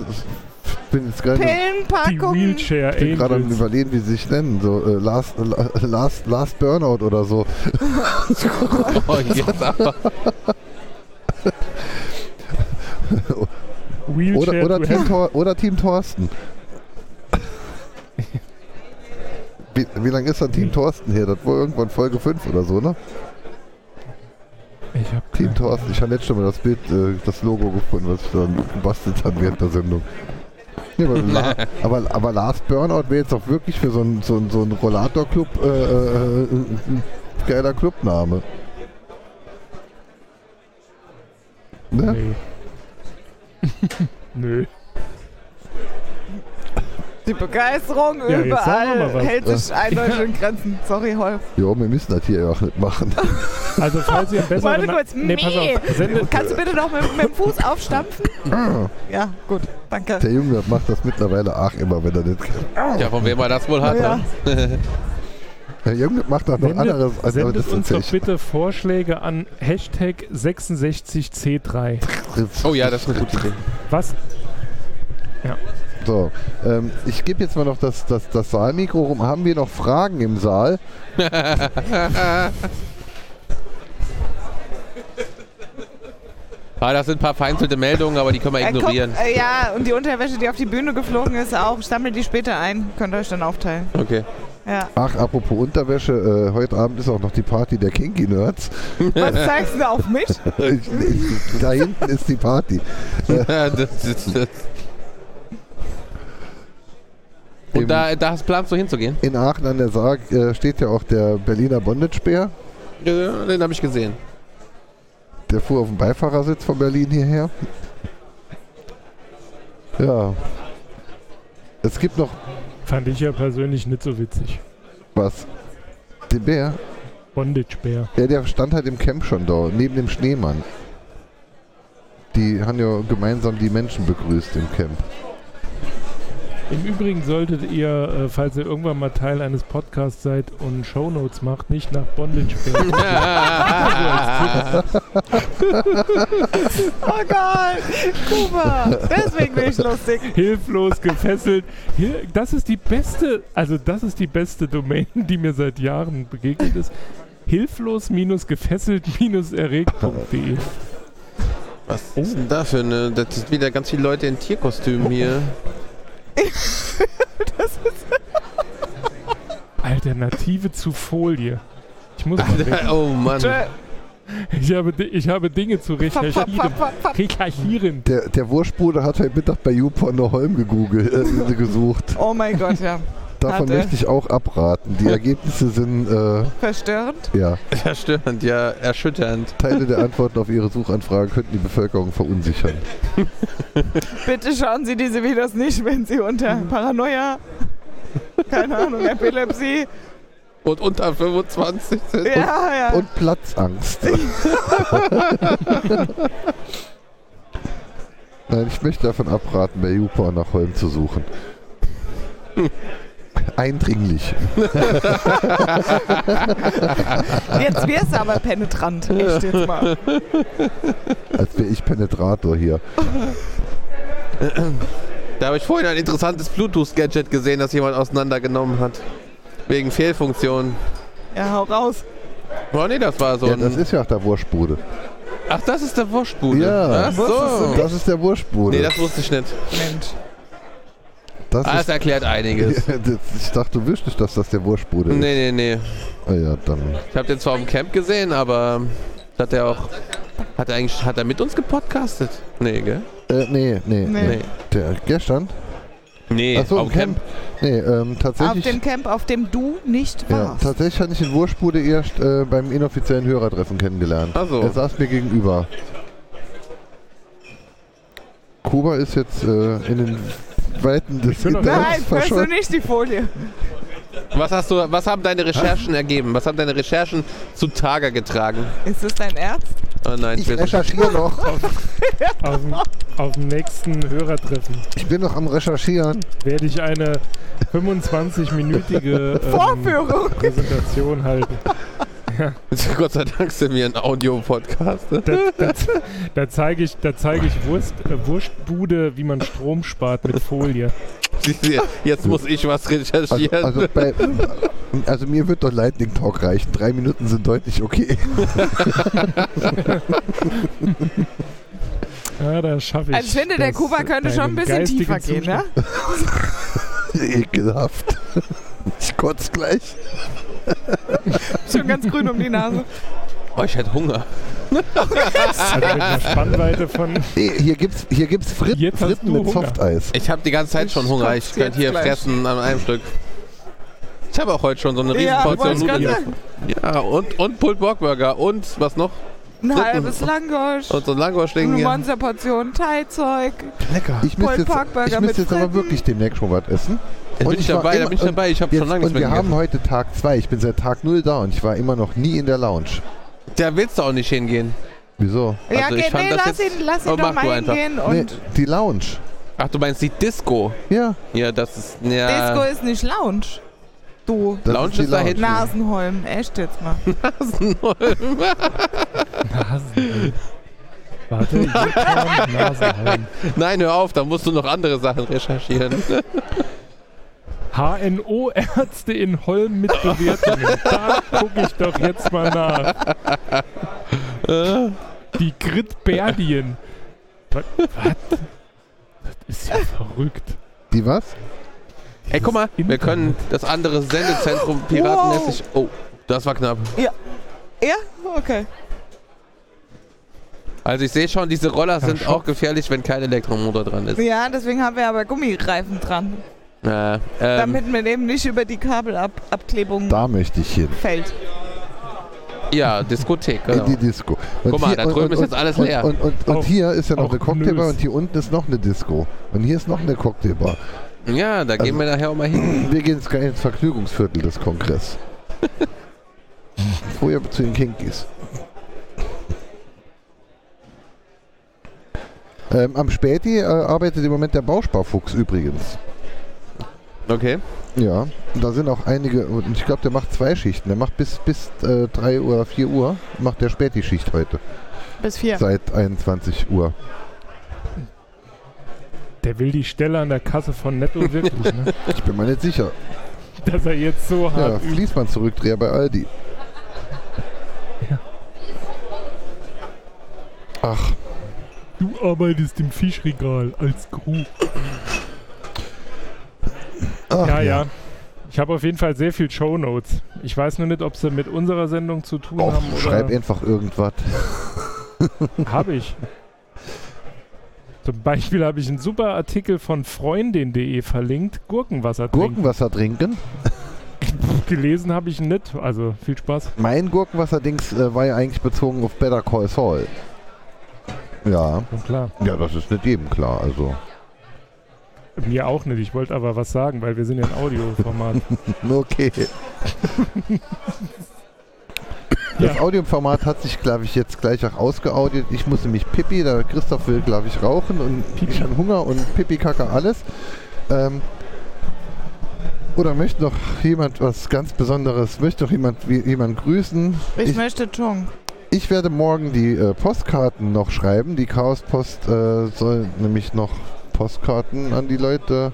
bin jetzt gerade die Pillenpackungen. Wheelchair ich bin gerade am überlegen, wie sie sich nennen. So äh, Last, äh, Last, Last Burnout oder so. *laughs* Oh, jetzt aber. Oder, oder, Team. Tor, oder Team Thorsten. Wie, wie lange ist dann Team Thorsten her? Das war irgendwann Folge 5 oder so, ne? Ich hab Team Thorsten. Ich habe jetzt schon mal das Bild, äh, das Logo gefunden, was ich dann gebastelt habe während der Sendung. Ja, aber, La *laughs* aber, aber Last Burnout wäre jetzt auch wirklich für so einen so ein- so ein Rollator-Club äh, äh, ein ein geiler Clubname. Ne? Nee. *laughs* Nö. Die Begeisterung Ja, überall hält sich eindeutig in Grenzen. Sorry, Holf. Jo, wir müssen das hier ja auch nicht machen. Also falls ihr besseren... Warte kurz. nee, pass auf. Sendet, Kannst du bitte noch mit, mit dem Fuß aufstampfen? Ja, gut. Danke. Der Junge macht das mittlerweile auch immer, wenn er nicht kann. Ja, von wem er das wohl hat. Ja. ne? *laughs* Der Junge macht auch noch sendet, anderes. als sendet das uns doch bitte Vorschläge an Hashtag 66C3. Oh ja, das ist eine gute Idee. Was? So, ähm, ich gebe jetzt mal noch das, das, das Saalmikro rum. Haben wir noch Fragen im Saal? *laughs* Ah, das sind ein paar vereinzelte Meldungen, aber die können wir Äh, ignorieren. guck, äh, ja, und die Unterwäsche, die auf die Bühne geflogen ist, auch. Sammelt die später ein. Könnt ihr euch dann aufteilen. Okay. Ja. Ach, apropos Unterwäsche, äh, heute Abend ist auch noch die Party der Kinky Nerds. Was zeigst du auf mich? *laughs* ich, ich, da hinten ist die Party. *laughs* das ist, das. Und da, da hast planst du hinzugehen? In Aachen an der Sarg äh, steht ja auch der Berliner Bondage-Bär. Ja, den habe ich gesehen. Der fuhr auf dem Beifahrersitz von Berlin hierher. Ja. Es gibt noch Fand ich ja persönlich nicht so witzig. was. Den Bär? Bondage-Bär. Ja, der stand halt im Camp schon da, neben dem Schneemann. Die haben ja gemeinsam die Menschen begrüßt im Camp. Im Übrigen solltet ihr, äh, falls ihr irgendwann mal Teil eines Podcasts seid und Shownotes macht, nicht nach Bondage-Bär. *laughs* *laughs* Oh Gott, Kuba. Deswegen bin ich lustig. Hilflos gefesselt. Das ist die beste, also das ist die beste Domain, die mir seit Jahren begegnet ist. Hilflos-gefesselt-erregt.de. Was ist denn da für eine? Das sind wieder ganz viele Leute in Tierkostümen hier. *laughs* *laughs* Alternative zu Folie. Ich muss mal weg. oh Mann. Ich habe, ich habe Dinge zu recherchieren. Recherchieren. Der, der Wurstbruder hat heute Mittag bei YouPorn der Holm gegoogelt, äh, gesucht. Oh mein Gott, ja. Davon Hatte. möchte ich auch abraten. Die *laughs* Ergebnisse sind, äh, Verstörend. ja, Verstörend, ja, erschütternd. Teile der Antworten auf Ihre Suchanfragen könnten die Bevölkerung verunsichern. *laughs* Bitte schauen Sie diese Videos nicht, wenn Sie unter Paranoia, keine Ahnung, Epilepsie. Und unter 25 sind. Ja, ja. Und Platzangst. *laughs* Nein, ich möchte davon abraten, bei YouPorn nach Holm zu suchen. Eindringlich. Jetzt wirst du aber penetrant. Echt jetzt mal. Als wäre ich Penetrator hier. Da habe ich vorhin ein interessantes Bluetooth-Gadget gesehen, das jemand auseinandergenommen hat. Wegen Fehlfunktion. Ja, hau raus. Oh nee, das war so Ja, ein. das ist ja auch der Wurstbude. Ach, das ist der Wurstbude. Ja. Ach so. Das ist der Wurstbude. Nee, das wusste ich nicht. Mensch. Das Ah, das ist, erklärt einiges. *laughs* Ja, das- ich dachte, du wüsstest, dass das der Wurstbude ist. Nee, nee, nee. Ah ja, dann. Ich habe den zwar im Camp gesehen, aber hat er auch. Hat er eigentlich. Hat er mit uns gepodcastet? Nee, gell? Äh, nee, nee, Nee. nee. Der gestern? Nee, Achso, auf im Camp. Nee, ähm, Auf tatsächlich. dem Camp, auf dem du nicht Ja, warst. tatsächlich hatte ich den Wurstbude erst äh, beim inoffiziellen Hörertreffen kennengelernt. Ach so. Er saß mir gegenüber. Kuba ist jetzt äh, in den Weiten des Nein, weißt du nicht die Folie. Was hast du, was haben deine Recherchen ergeben? Was haben deine Recherchen zutage getragen? Ist das dein Ernst? Oh nein, Ich recherchiere noch. *laughs* Auf dem, auf dem nächsten Hörertreffen Ich bin noch am Recherchieren. werde ich eine 25-minütige ähm, Vorführung. Präsentation halten. *laughs* Gott sei Dank sind wir ein Audio-Podcast. ne? Da, da, da zeige ich, da zeig ich Wurst, äh, Wurstbude, wie man Strom spart mit Folie. Jetzt muss ich was Also, recherchieren. also, bei, also mir wird doch Lightning Talk reichen. Drei Minuten sind deutlich okay. *laughs* Ja, da schaffe ich. Also ich finde, der das, Kuba könnte schon ein bisschen tiefer geistigen gehen, ne? *laughs* Ekelhaft. Ich kotze gleich. Schon ganz grün um die Nase. oh, ich hätte Hunger. Also mit einer Spannweite von. Hier gibt's, hier gibt's Jetzt hast Fritten du mit Hunger. Softeis. Ich habe die ganze Zeit schon Hunger. Ich könnte hier gleich. fressen an einem Stück. Ich habe auch heute schon so eine Ja, Riesenportion wollte ich gerade Nudeln. sagen. Ja, und, und Pulled Pork Burger und was noch? Ein halbes Langosch. Und so ein Langosch-Ding Eine. Monsterportion Thai-Zeug. Lecker. Ich müsste jetzt, ich müsste mit jetzt aber Fritten. wirklich demnächst schon was essen. Da Und bin ich dabei, da immer- bin ich dabei. Ich habe schon lange und nichts wir mehr haben gegessen. heute Tag 2. Ich bin seit Tag 0 da und ich war immer noch nie in der Lounge. Da willst du auch nicht hingehen. Wieso? Ja, Also fand nee, das lass jetzt- ihn, lass ihn doch mal hingehen. Nee, Und die Lounge. Ach, du meinst die Disco? Ja, Ja, das ist. Ja, Disco ist nicht Lounge. Du. das Lounge ist ist da hinten. Nasenholm, echt jetzt mal. *laughs* Nasenholm. *laughs* Warte, Jukon, *laughs* Nasenholm. Nein, hör auf, da musst du noch andere Sachen recherchieren. *laughs* HNO-Ärzte in Holm mit Bewertungen. Da gucke ich doch jetzt mal nach. Die Gritberdien. Was? was? Das ist ja verrückt. Die was? Ey, guck mal, wir können das andere Sendezentrum piratenmäßig. Oh, das war knapp. Ja, okay. Also ich sehe schon, diese Roller sind Schopf. auch gefährlich, wenn kein Elektromotor dran ist. Ja, deswegen haben wir aber Gummireifen dran. Äh, ähm, Damit man eben nicht über die Kabelabklebung Da möchte ich hin. fällt. ja, Diskothek, genau. In die Disco. Und Guck mal, da drüben ist jetzt alles und, leer. Und, und, und, Auch- hier ist ja noch eine Cocktailbar und hier unten ist noch eine Disco. Und hier ist noch eine Cocktailbar. Ja, da gehen Also- wir nachher auch mal hin. Wir gehen jetzt gleich ins Vergnügungsviertel des Kongress. Vorher *laughs* zu den Kinkies. Ähm, am Späti äh, arbeitet im Moment der Bausparfuchs übrigens. Okay. Ja, da sind auch einige, und ich glaube, der macht zwei Schichten. Der macht bis, bis äh, 3 oder 4 Uhr, macht der Späti-Schicht heute. Bis vier. Seit 21 Uhr. Der will die Stelle an der Kasse von Netto wirklich, ne? *laughs* Ich bin mir nicht sicher. Dass er jetzt so Ja, hart übt. Fließband zurückdreher bei Aldi. Ja. Ach, Du arbeitest im Fischregal als Crew. ach Ja, ja. Ich habe auf jeden Fall sehr viel Shownotes. Ich weiß nur nicht, ob sie mit unserer Sendung zu tun Och, haben schreib oder einfach irgendwas. *laughs* habe ich. Zum Beispiel habe ich einen super Artikel von freundin.de verlinkt. Gurkenwasser trinken. Gurkenwasser trinken. *laughs* Gelesen habe ich nicht. Also viel Spaß. Mein Gurkenwasser-Dings äh, war ja eigentlich bezogen auf Better Call Saul. Ja, Und klar. ja, das ist nicht jedem klar. Also, Mir auch nicht. Ich wollte aber was sagen, weil wir sind ja ein Audioformat. *laughs* okay. Das Ja. Audioformat hat sich, glaube ich, jetzt gleich auch ausgeaudiert. Ich muss nämlich Pippi, der Christoph will, glaube ich, rauchen und Pipi. ich habe Hunger und Pipi, Kacke, alles. Ähm, oder möchte noch jemand was ganz Besonderes, möchte noch jemand, wie- jemand grüßen? Ich, Ich- möchte Chung. Ich werde morgen die äh, Postkarten noch schreiben. Die Chaospost äh, soll nämlich noch Postkarten an die Leute.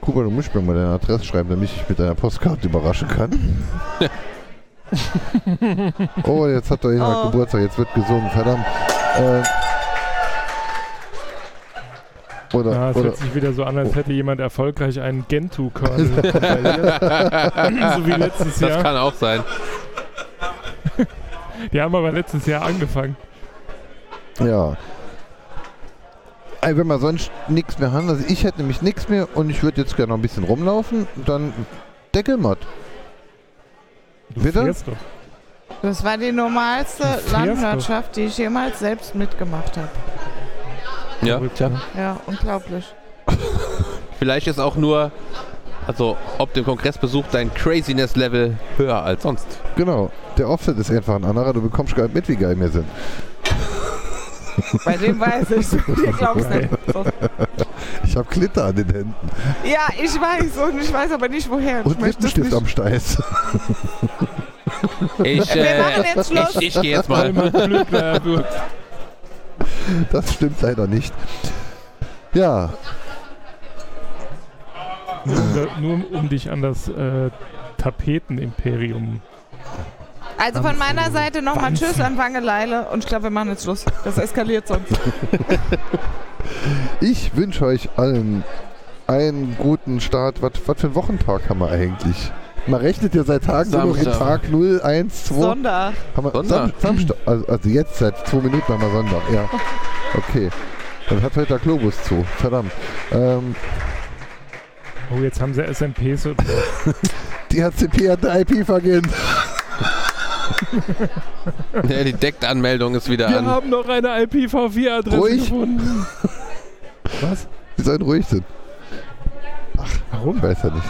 Kuba, du musst mir mal deine Adresse schreiben, damit ich mit einer Postkarte überraschen kann. *laughs* oh, jetzt hat doch jemand Oh. Geburtstag, jetzt wird gesungen, verdammt. Äh, oder, Ja, es oder, hört sich wieder so an, als hätte jemand erfolgreich einen Gentoo-Kernel *laughs* so wie letztes Das Jahr. kann auch sein. *laughs* Die haben aber letztes Jahr angefangen. Ja. Ey, wenn wir sonst nichts mehr haben, also ich hätte nämlich nichts mehr und ich würde jetzt gerne noch ein bisschen rumlaufen, dann Deckelmatt. Du Bitte? fährst doch. Das war die normalste Landwirtschaft, die ich jemals selbst mitgemacht habe. Ja? Ja, unglaublich. Vielleicht ist auch nur Also ob dem Kongressbesuch dein Craziness-Level höher als sonst. Genau. Der Offset ist einfach ein anderer. Du bekommst gar nicht mit, wie geil wir sind. Bei dem weiß ich. *laughs* Ich glaub's nicht. Ich habe Glitter an den Händen. Ja, ich weiß und ich weiß aber nicht woher. Und Lippenstift am Steiß. *laughs* Ich, Wir äh, machen jetzt Schluss. ich, ich gehe jetzt mal. Das stimmt leider nicht. Ja, Nur, um nur um dich an das äh, Tapetenimperium. Also von meiner Seite nochmal Tschüss an Wangeleile und ich glaube, wir machen jetzt Schluss. Das eskaliert sonst. *laughs* ich wünsche euch allen einen guten Start. Was, was für einen Wochentag haben wir eigentlich? Man rechnet ja seit Tagen nur noch in. Tag 0, 1, 2. Sonntag. Haben wir Sonntag. Sam. Also, also jetzt seit zwei Minuten haben wir Sonntag, ja. *laughs* Okay. Dann hat heute der Globus zu. Verdammt. Ähm, Oh, jetzt haben sie SMPs so *laughs* die HCP hat eine IP vergeben. *laughs* Ja, die Deckt-Anmeldung ist wieder Wir an. haben noch eine IPv4-Adresse Ruhig. gefunden. Was? Die sollen ruhig sind. Warum? Ich weiß ja nicht.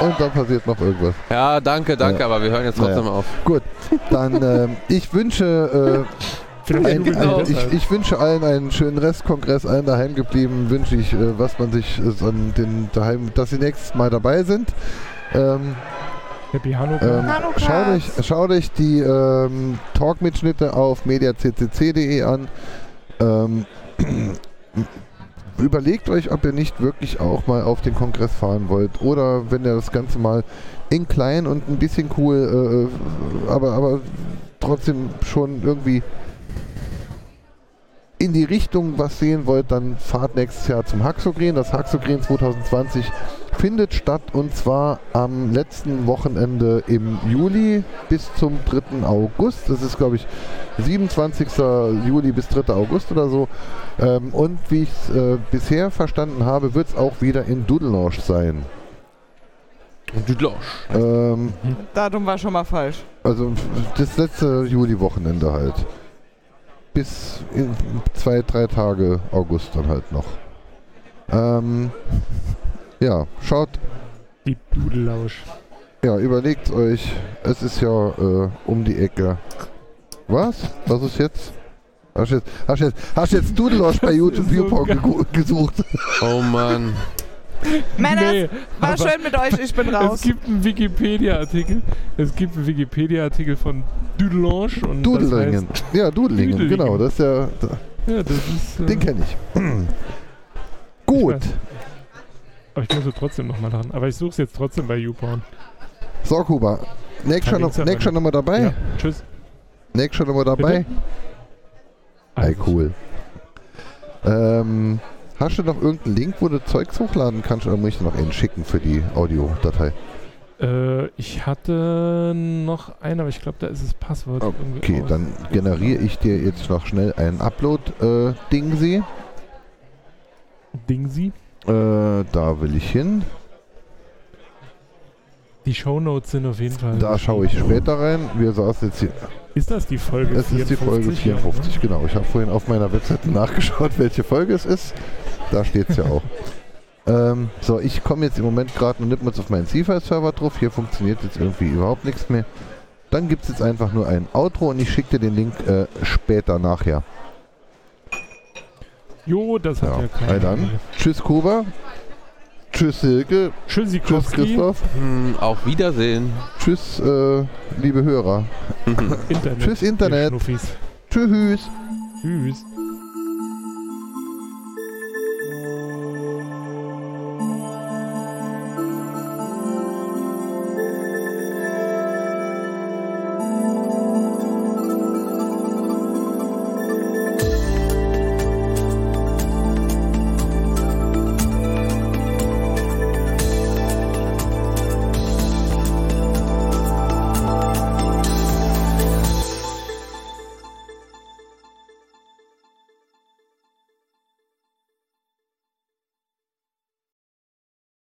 Und dann passiert noch irgendwas. Ja, danke, danke, Ja. aber wir hören jetzt trotzdem Naja. auf. Gut, dann ähm, ich wünsche äh, ein, ein, die ich, ich wünsche allen einen schönen Restkongress, allen daheim geblieben, wünsche ich, äh, was man sich äh, an den daheim, dass sie nächstes Mal dabei sind. Ähm, Happy Hanukkah. ähm, Hanukkah. schaut, euch, schaut euch die ähm, Talk-Mitschnitte auf mediaccc.de an. Ähm, *clears throat* überlegt euch, ob ihr nicht wirklich auch mal auf den Kongress fahren wollt oder wenn ihr das Ganze mal in klein und ein bisschen cool, äh, aber, aber trotzdem schon irgendwie in die Richtung was sehen wollt, dann fahrt nächstes Jahr zum Haxogren. Das Haxogren 2020 findet statt und zwar am letzten Wochenende im Juli bis zum 3. August. Das ist, glaube ich, 27. Juli bis 3. August oder so. Ähm, und wie ich es äh, bisher verstanden habe, wird es auch wieder in Dudelange sein. Losch. Ähm, Datum war schon mal falsch. also das letzte Juli-Wochenende halt. Bis in zwei, drei Tage August dann halt noch. Ähm, ja, schaut, Die Dudellausch. ja, überlegt euch, es ist ja äh, um die Ecke. Was? Was ist jetzt? Hast du jetzt, hast jetzt, hast jetzt Dudelosch bei YouTube so Viewport gegu- gesucht? Oh Mann. *laughs* Männers, Nee, war schön mit euch, ich bin *laughs* Es raus. gibt einen Wikipedia-Artikel. Es gibt einen Wikipedia-Artikel von Dudelange und Dudelingen. Ja, Dudelingen, Dudelingen. genau. Das ist ja, Das heißt, ja, das ist. Äh, den kenne ich. Gut. weiß. Aber ich muss ja trotzdem nochmal lachen. Aber ich suche es jetzt trotzdem bei YouPorn. So, Kuba. Nächstes Verlink's noch, nicht. Nummer dabei? Ja, tschüss. Nächstes Nummer dabei? Bitte? Ey, Also, cool. Ähm, hast du noch irgendeinen Link, wo du Zeugs hochladen kannst oder muss ich noch einen schicken für die Audiodatei? Äh, ich hatte noch einen, aber ich glaube, da ist das Passwort. Okay, dann generiere ich dir jetzt noch schnell ein Upload-Ding Dingsi. Äh, da will ich hin. Die Shownotes sind auf jeden Fall. Da schaue ich später rein. Wir saßen jetzt hier. Ist das die Folge Es ist die Folge 54, genau. Ich habe vorhin auf meiner Webseite *laughs* nachgeschaut, welche Folge es ist. Da steht es ja auch. *laughs* ähm, so, ich komme jetzt im Moment gerade noch nicht mal auf meinen CFI-Server drauf. Hier funktioniert jetzt irgendwie überhaupt nichts mehr. Dann gibt es jetzt einfach nur ein Outro und ich schicke dir den Link äh, später nachher. Jo, das hat Ja, ja, keiner. hey dann. Tschüss Kuba. Tschüss Silke. Tschüss Tschüssikowski. Christoph. Hm, auf Wiedersehen. Tschüss äh, liebe Hörer. Internet. Tschüss, Internet. Tschüss. Tschüss.